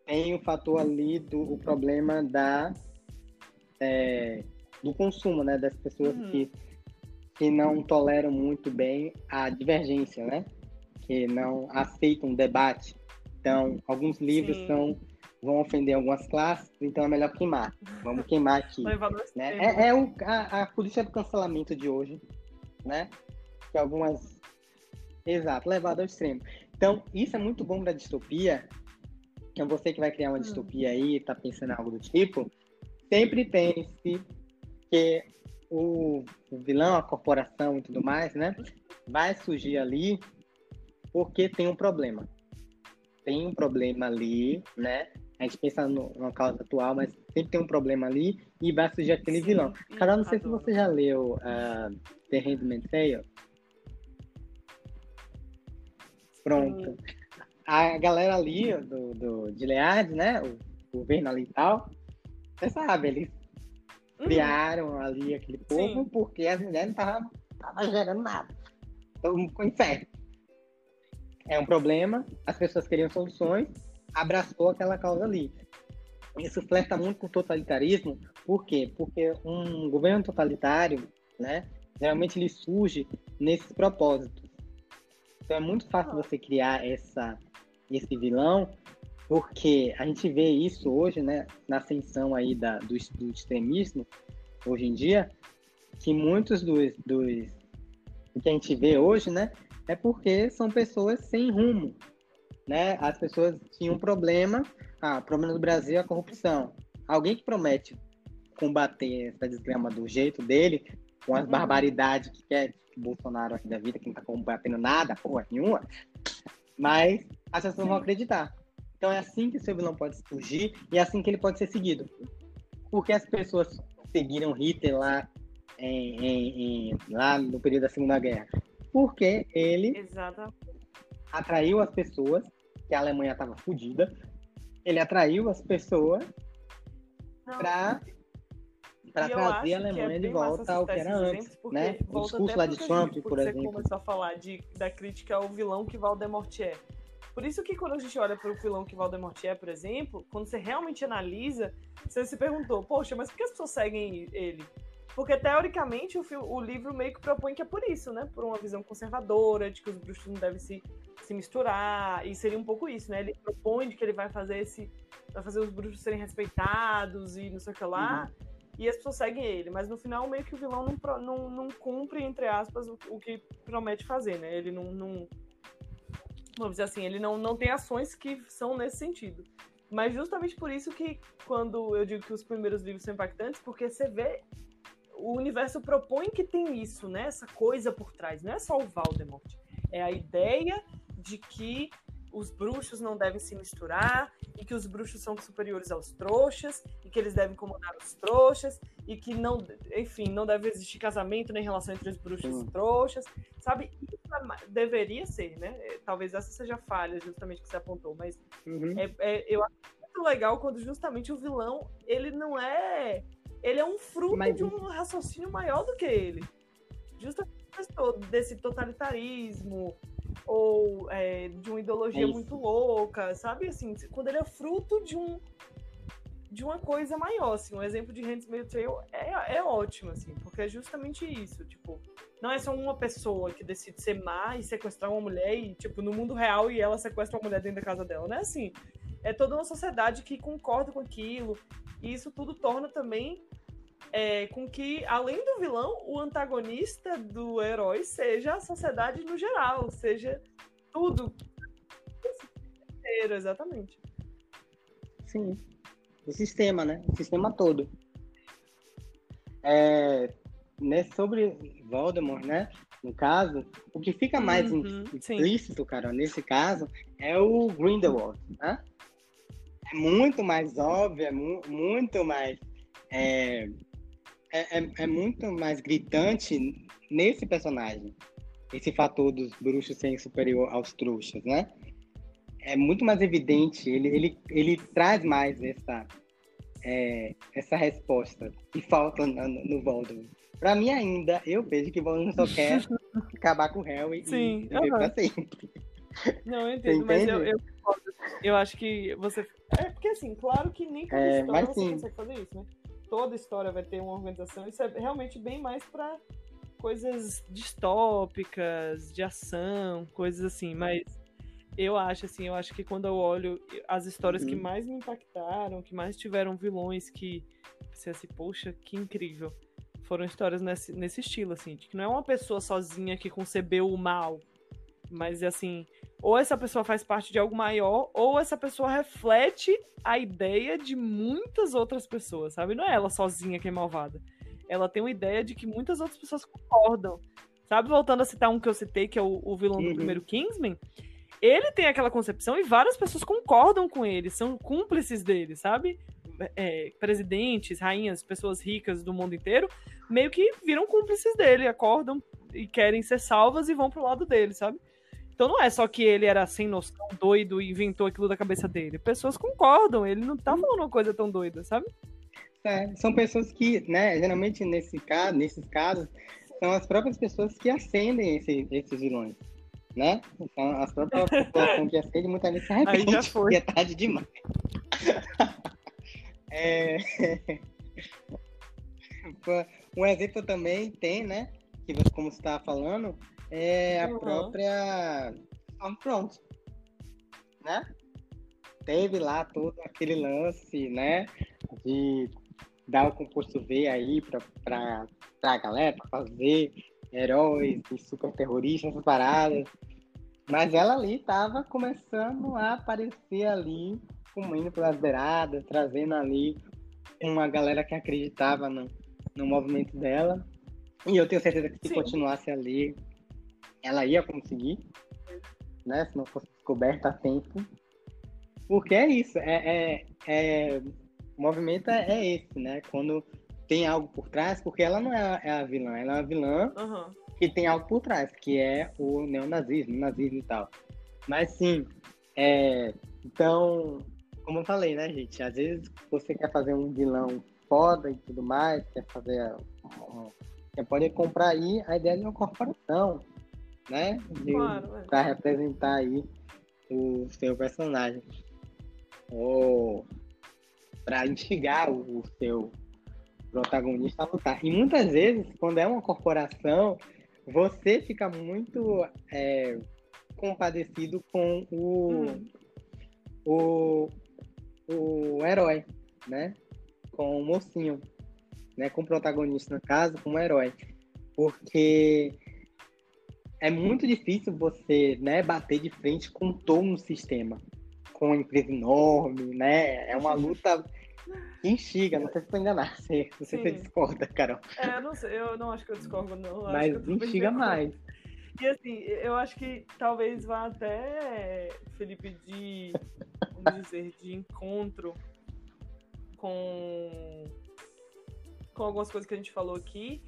S1: tem o fator ali do o problema da, é, do consumo, né, das pessoas uhum. que, que não toleram muito bem a divergência, né, que não aceitam debate. Então, alguns livros Sim. são vão ofender algumas classes, então é melhor queimar. Vamos queimar aqui. né? É, é o, a, a polícia do cancelamento de hoje, né? Que algumas. Exato, levado ao extremo. Então, isso é muito bom da distopia. Então, você que vai criar uma hum. distopia aí, tá pensando em algo do tipo, sempre pense que o, o vilão, a corporação e tudo mais, né, vai surgir ali porque tem um problema. Tem um problema ali, né? A gente pensa no, numa causa atual, mas sempre tem um problema ali e vai surgir aquele Sim, vilão. Carol, não sei se você já leu uh, The Handmaid's Tale. Pronto. A galera ali do, do, de Leade, né? O governo ali e tal, você sabe, eles uhum. criaram ali aquele povo Sim. porque as mulheres não estavam gerando nada. Todo mundo ficou inferno. É um problema, as pessoas queriam soluções, abraçou aquela causa ali. Isso flerta muito com o totalitarismo, por quê? Porque um governo totalitário, né, geralmente ele surge nesses propósitos. Então é muito fácil você criar essa, esse vilão, porque a gente vê isso hoje, né, na ascensão aí da, do, do extremismo, hoje em dia, que muitos dos, dos que a gente vê hoje, né, é porque são pessoas sem rumo, né? As pessoas tinham um problema, ah, o problema do Brasil é a corrupção. Alguém que promete combater essa desgrama do jeito dele, com as uhum. barbaridades que quer que Bolsonaro aqui da vida, que não tá combatendo nada, porra nenhuma, mas as pessoas vão acreditar. Então é assim que seu vilão pode surgir e é assim que ele pode ser seguido. Porque as pessoas seguiram Hitler lá, em, em, em, lá no período da Segunda Guerra? Porque ele Exato. atraiu as pessoas, que a Alemanha estava fodida, ele atraiu as pessoas para para trazer a Alemanha é de volta ao que era antes, né? O discurso lá de Trump, por exemplo. Você
S3: começou a falar de, da crítica ao vilão que Valdemort é. Por isso que quando a gente olha para o vilão que Valdemort é, por exemplo, quando você realmente analisa, você se perguntou, poxa, mas por que as pessoas seguem ele? Porque, teoricamente, o, o, livro meio que propõe que é por isso, né? Por uma visão conservadora, de que os bruxos não devem se, se misturar. E seria um pouco isso, né? Ele propõe que ele vai fazer esse. Vai fazer os bruxos serem respeitados e não sei o que lá. Uhum. E as pessoas seguem ele. Mas no final, meio que o vilão não, não, não cumpre, entre aspas, o, o que promete fazer, né? Ele não, não. Vamos dizer assim, ele não, não tem ações que são nesse sentido. Mas justamente por isso que, quando eu digo que os primeiros livros são impactantes, porque você vê o universo propõe que tem isso, né? Essa coisa por trás. Não é só o Voldemort. É a ideia de que os bruxos não devem se misturar e que os bruxos são superiores aos trouxas e que eles devem incomodar os trouxas e que não, enfim, não deve existir casamento nem relação entre os bruxos e os trouxas, sabe? Isso é deveria ser, né? É, talvez essa seja a falha, justamente que você apontou, mas uhum. é, é, eu acho muito legal quando justamente o vilão ele não é ele é um fruto Mas... de um raciocínio maior do que ele. Justamente desse totalitarismo ou é, de uma ideologia é muito louca, sabe? Assim, quando ele é fruto de um de uma coisa maior, assim, um exemplo de Handmaid's Tale é, é ótimo, assim, porque é justamente isso, tipo, não é só uma pessoa que decide ser má e sequestrar uma mulher e, tipo, no mundo real e ela sequestra uma mulher dentro da casa dela, não é assim, é toda uma sociedade que concorda com aquilo, e isso tudo torna também é, com que, além do vilão, o antagonista do herói seja a sociedade no geral, seja tudo. Inteiro, exatamente.
S1: Sim. O sistema, né? O sistema todo. É, né, sobre Voldemort, né? No caso, o que fica mais uhum, implícito, sim. cara, nesse caso, é o Grindelwald, né? É muito mais óbvio, é mu muito mais é, é, é, é, muito mais gritante nesse personagem. Esse fator dos bruxos serem superior aos trouxas, né? É muito mais evidente, ele, ele, ele traz mais essa, é, essa resposta que falta no, no Voldemort. Pra mim ainda, eu vejo que o Voldemort só quer (laughs) acabar com o Harry Sim, e viver uhum. pra sempre.
S3: Não, eu entendo, mas eu, eu, eu, acho que você... É porque assim, claro que nem com é, história você sim. consegue fazer isso, né? Toda história vai ter uma organização. Isso é realmente bem mais para coisas distópicas, de ação, coisas assim. Mas eu acho assim, eu acho que quando eu olho as histórias uhum. que mais me impactaram, que mais tiveram vilões que você assim, poxa, que incrível. Foram histórias nesse, nesse estilo, assim, de que não é uma pessoa sozinha que concebeu o mal, mas assim, ou essa pessoa faz parte de algo maior, ou essa pessoa reflete a ideia de muitas outras pessoas, sabe? Não é ela sozinha que é malvada. Ela tem uma ideia de que muitas outras pessoas concordam. Sabe, voltando a citar um que eu citei, que é o, o vilão uhum. do primeiro Kingsman, ele tem aquela concepção e várias pessoas concordam com ele, são cúmplices dele, sabe? É, presidentes, rainhas, pessoas ricas do mundo inteiro, meio que viram cúmplices dele, acordam e querem ser salvas e vão pro lado dele, sabe? Então não é só que ele era sem noção, doido e inventou aquilo da cabeça dele. Pessoas concordam, ele não tá falando uma coisa tão doida, sabe?
S1: É, são pessoas que, né, geralmente nesse caso, nesses casos, são as próprias pessoas que acendem esse, esses vilões, né? São as próprias (laughs) população que acendem muitas vezes se arrepende, Aí já foi. é tarde demais. (laughs) é... (laughs) um exemplo também tem, né, que como você estava falando, é a uhum. própria Stormfront, né? Teve lá todo aquele lance, né? De dar o composto V aí pra, pra, pra galera, pra fazer heróis e super terroristas, essas paradas. Mas ela ali tava começando a aparecer ali, comendo pelas beiradas, trazendo ali uma galera que acreditava no, no movimento dela. E eu tenho certeza que se Sim. continuasse ali, ela ia conseguir, né? Se não fosse descoberta a tempo. Porque é isso, é, é, é o movimento é, é, esse, né? Quando tem algo por trás, porque ela não é a, é a vilã, ela é uma vilã uhum. que tem algo por trás, que é o neonazismo, o nazismo e tal. Mas sim, é, então, como eu falei, né, gente? Às vezes você quer fazer um vilão foda e tudo mais, quer fazer. Você pode comprar aí a ideia de uma corporação, né? Claro, é. Pra representar aí o seu personagem. Ou para instigar o, seu protagonista a lutar. E muitas vezes, quando é uma corporação, você fica muito é, compadecido com o, hum. o, o herói, né? Com o mocinho, né? Com o protagonista, no caso, com o herói. Porque é muito difícil você né, bater de frente com todo um sistema, com uma empresa enorme, né? É uma luta que instiga, não sei se estou enganado, (laughs) sei se você discorda, Carol.
S3: É, eu não sei, eu não acho que eu discordo, não. Eu
S1: Mas instiga mais.
S3: E assim, eu acho que talvez vá até, Felipe, de, vamos dizer, de encontro com, com algumas coisas que a gente falou aqui,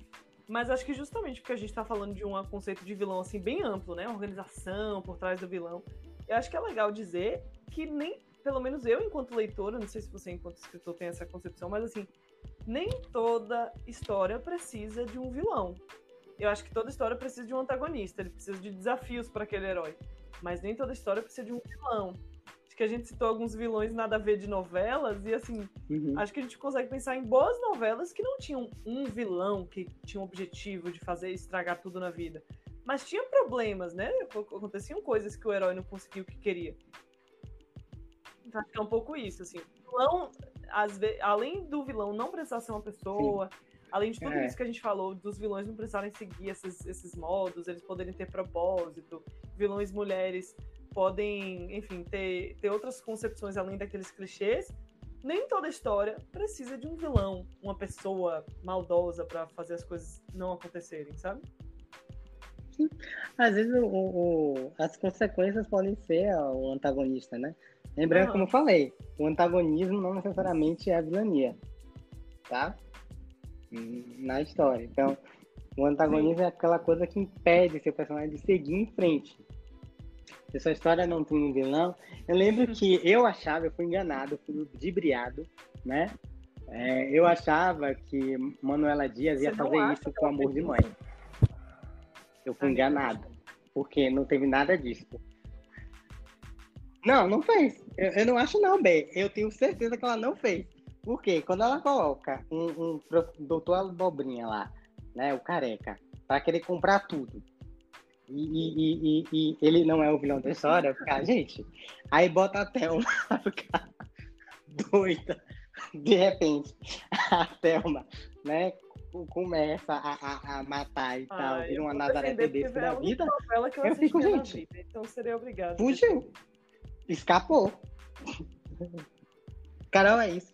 S3: mas acho que justamente porque a gente está falando de um conceito de vilão assim bem amplo, né? Organização por trás do vilão. Eu acho que é legal dizer que nem, pelo menos eu enquanto leitora, não sei se você enquanto escritor tem essa concepção, mas assim, nem toda história precisa de um vilão. Eu acho que toda história precisa de um antagonista, ele precisa de desafios para aquele herói. Mas nem toda história precisa de um vilão que a gente citou alguns vilões nada a ver de novelas, e assim, uhum. acho que a gente consegue pensar em boas novelas que não tinham um vilão que tinha o objetivo de fazer estragar tudo na vida. Mas tinha problemas, né? Aconteciam coisas que o herói não conseguiu o que queria. Então acho que é um pouco isso, assim. vilão, às vezes, além do vilão não precisar ser uma pessoa, Sim. além de tudo é. isso que a gente falou, dos vilões não precisarem seguir esses, esses modos, eles poderem ter propósito, vilões mulheres podem, enfim, ter, ter outras concepções além daqueles clichês. Nem toda história precisa de um vilão, uma pessoa maldosa para fazer as coisas não acontecerem, sabe?
S1: Sim. Às vezes o, o, as consequências podem ser o antagonista, né? Lembrando, uhum. como eu falei, o antagonismo não necessariamente é a vilania, tá? Na história. Então, o antagonismo Sim. é aquela coisa que impede seu personagem de seguir em frente se sua história não tem um vilão. Eu lembro que eu achava, eu fui enganado, fui ludibriado, né? É, eu achava que Manuela Dias ia fazer isso com amor de mãe. Eu fui enganado, porque não teve nada disso. Não, não fez. Eu, eu não acho não, bem. Eu tenho certeza que ela não fez. Por quê? Quando ela coloca um, um doutor Abobrinha lá, né, o careca, para querer comprar tudo, e, e, e, e, ele não é o vilão da história, ficar, gente, aí bota a Thelma pra ficar doida. De repente, a Thelma, né, começa a, a, a matar e tal, vira uma Nazaré Tedesco da vida.
S3: Que eu, eu fico, gente, vida, então seria obrigado.
S1: Fugiu. Escapou. Carol, é isso.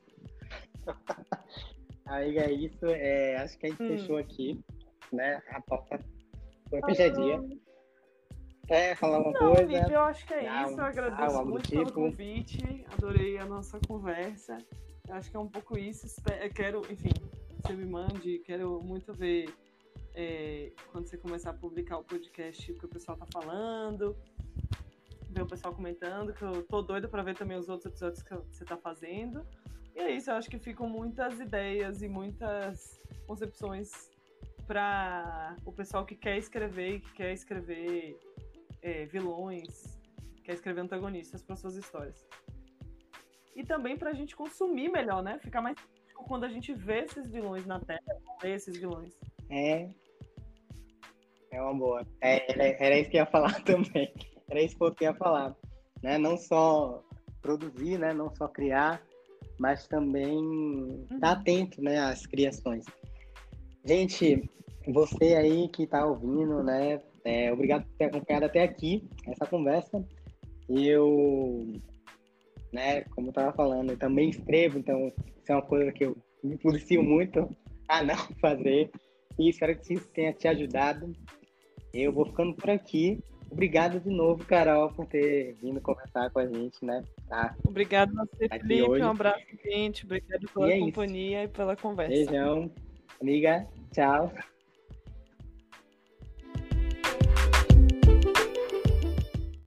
S1: (laughs) Aí é isso. É, acho que a gente hum. fechou aqui, né? A porta foi fechadinha. Quer falar uma
S3: Não,
S1: coisa?
S3: Felipe, eu acho que é isso. Eu agradeço ah, muito tipo. pelo convite. Adorei a nossa conversa. Eu acho que é um pouco isso. Eu quero, enfim, você me mande. Quero muito ver é, quando você começar a publicar o podcast o que o pessoal tá falando. Ver o pessoal comentando, que eu tô doida para ver também os outros episódios que você tá fazendo. E é isso, eu acho que ficam muitas ideias e muitas concepções para o pessoal que quer escrever, que quer escrever é, vilões, quer escrever antagonistas para suas histórias. E também para a gente consumir melhor, né? Ficar mais quando a gente vê esses vilões na tela, vê esses vilões.
S1: É. É uma boa. É, era, era, isso que eu ia falar (laughs) também. Era isso que eu ia falar. Né? Não só produzir, né? Não só criar, mas também uhum. estar atento né, às criações. Gente, você aí que está ouvindo, né? É, obrigado por ter acompanhado até aqui essa conversa. Eu, né, como eu estava falando, eu também escrevo, então isso é uma coisa que eu me policio muito a não (laughs) fazer. E espero que isso tenha te ajudado. Eu vou ficando por aqui. Obrigado de novo, Carol, por ter vindo conversar com a gente, né?
S3: Tá. Obrigado a você, Felipe. Hoje. Um abraço, gente. Obrigado pela e é companhia isso. e pela conversa.
S1: Beijão. Amiga, tchau.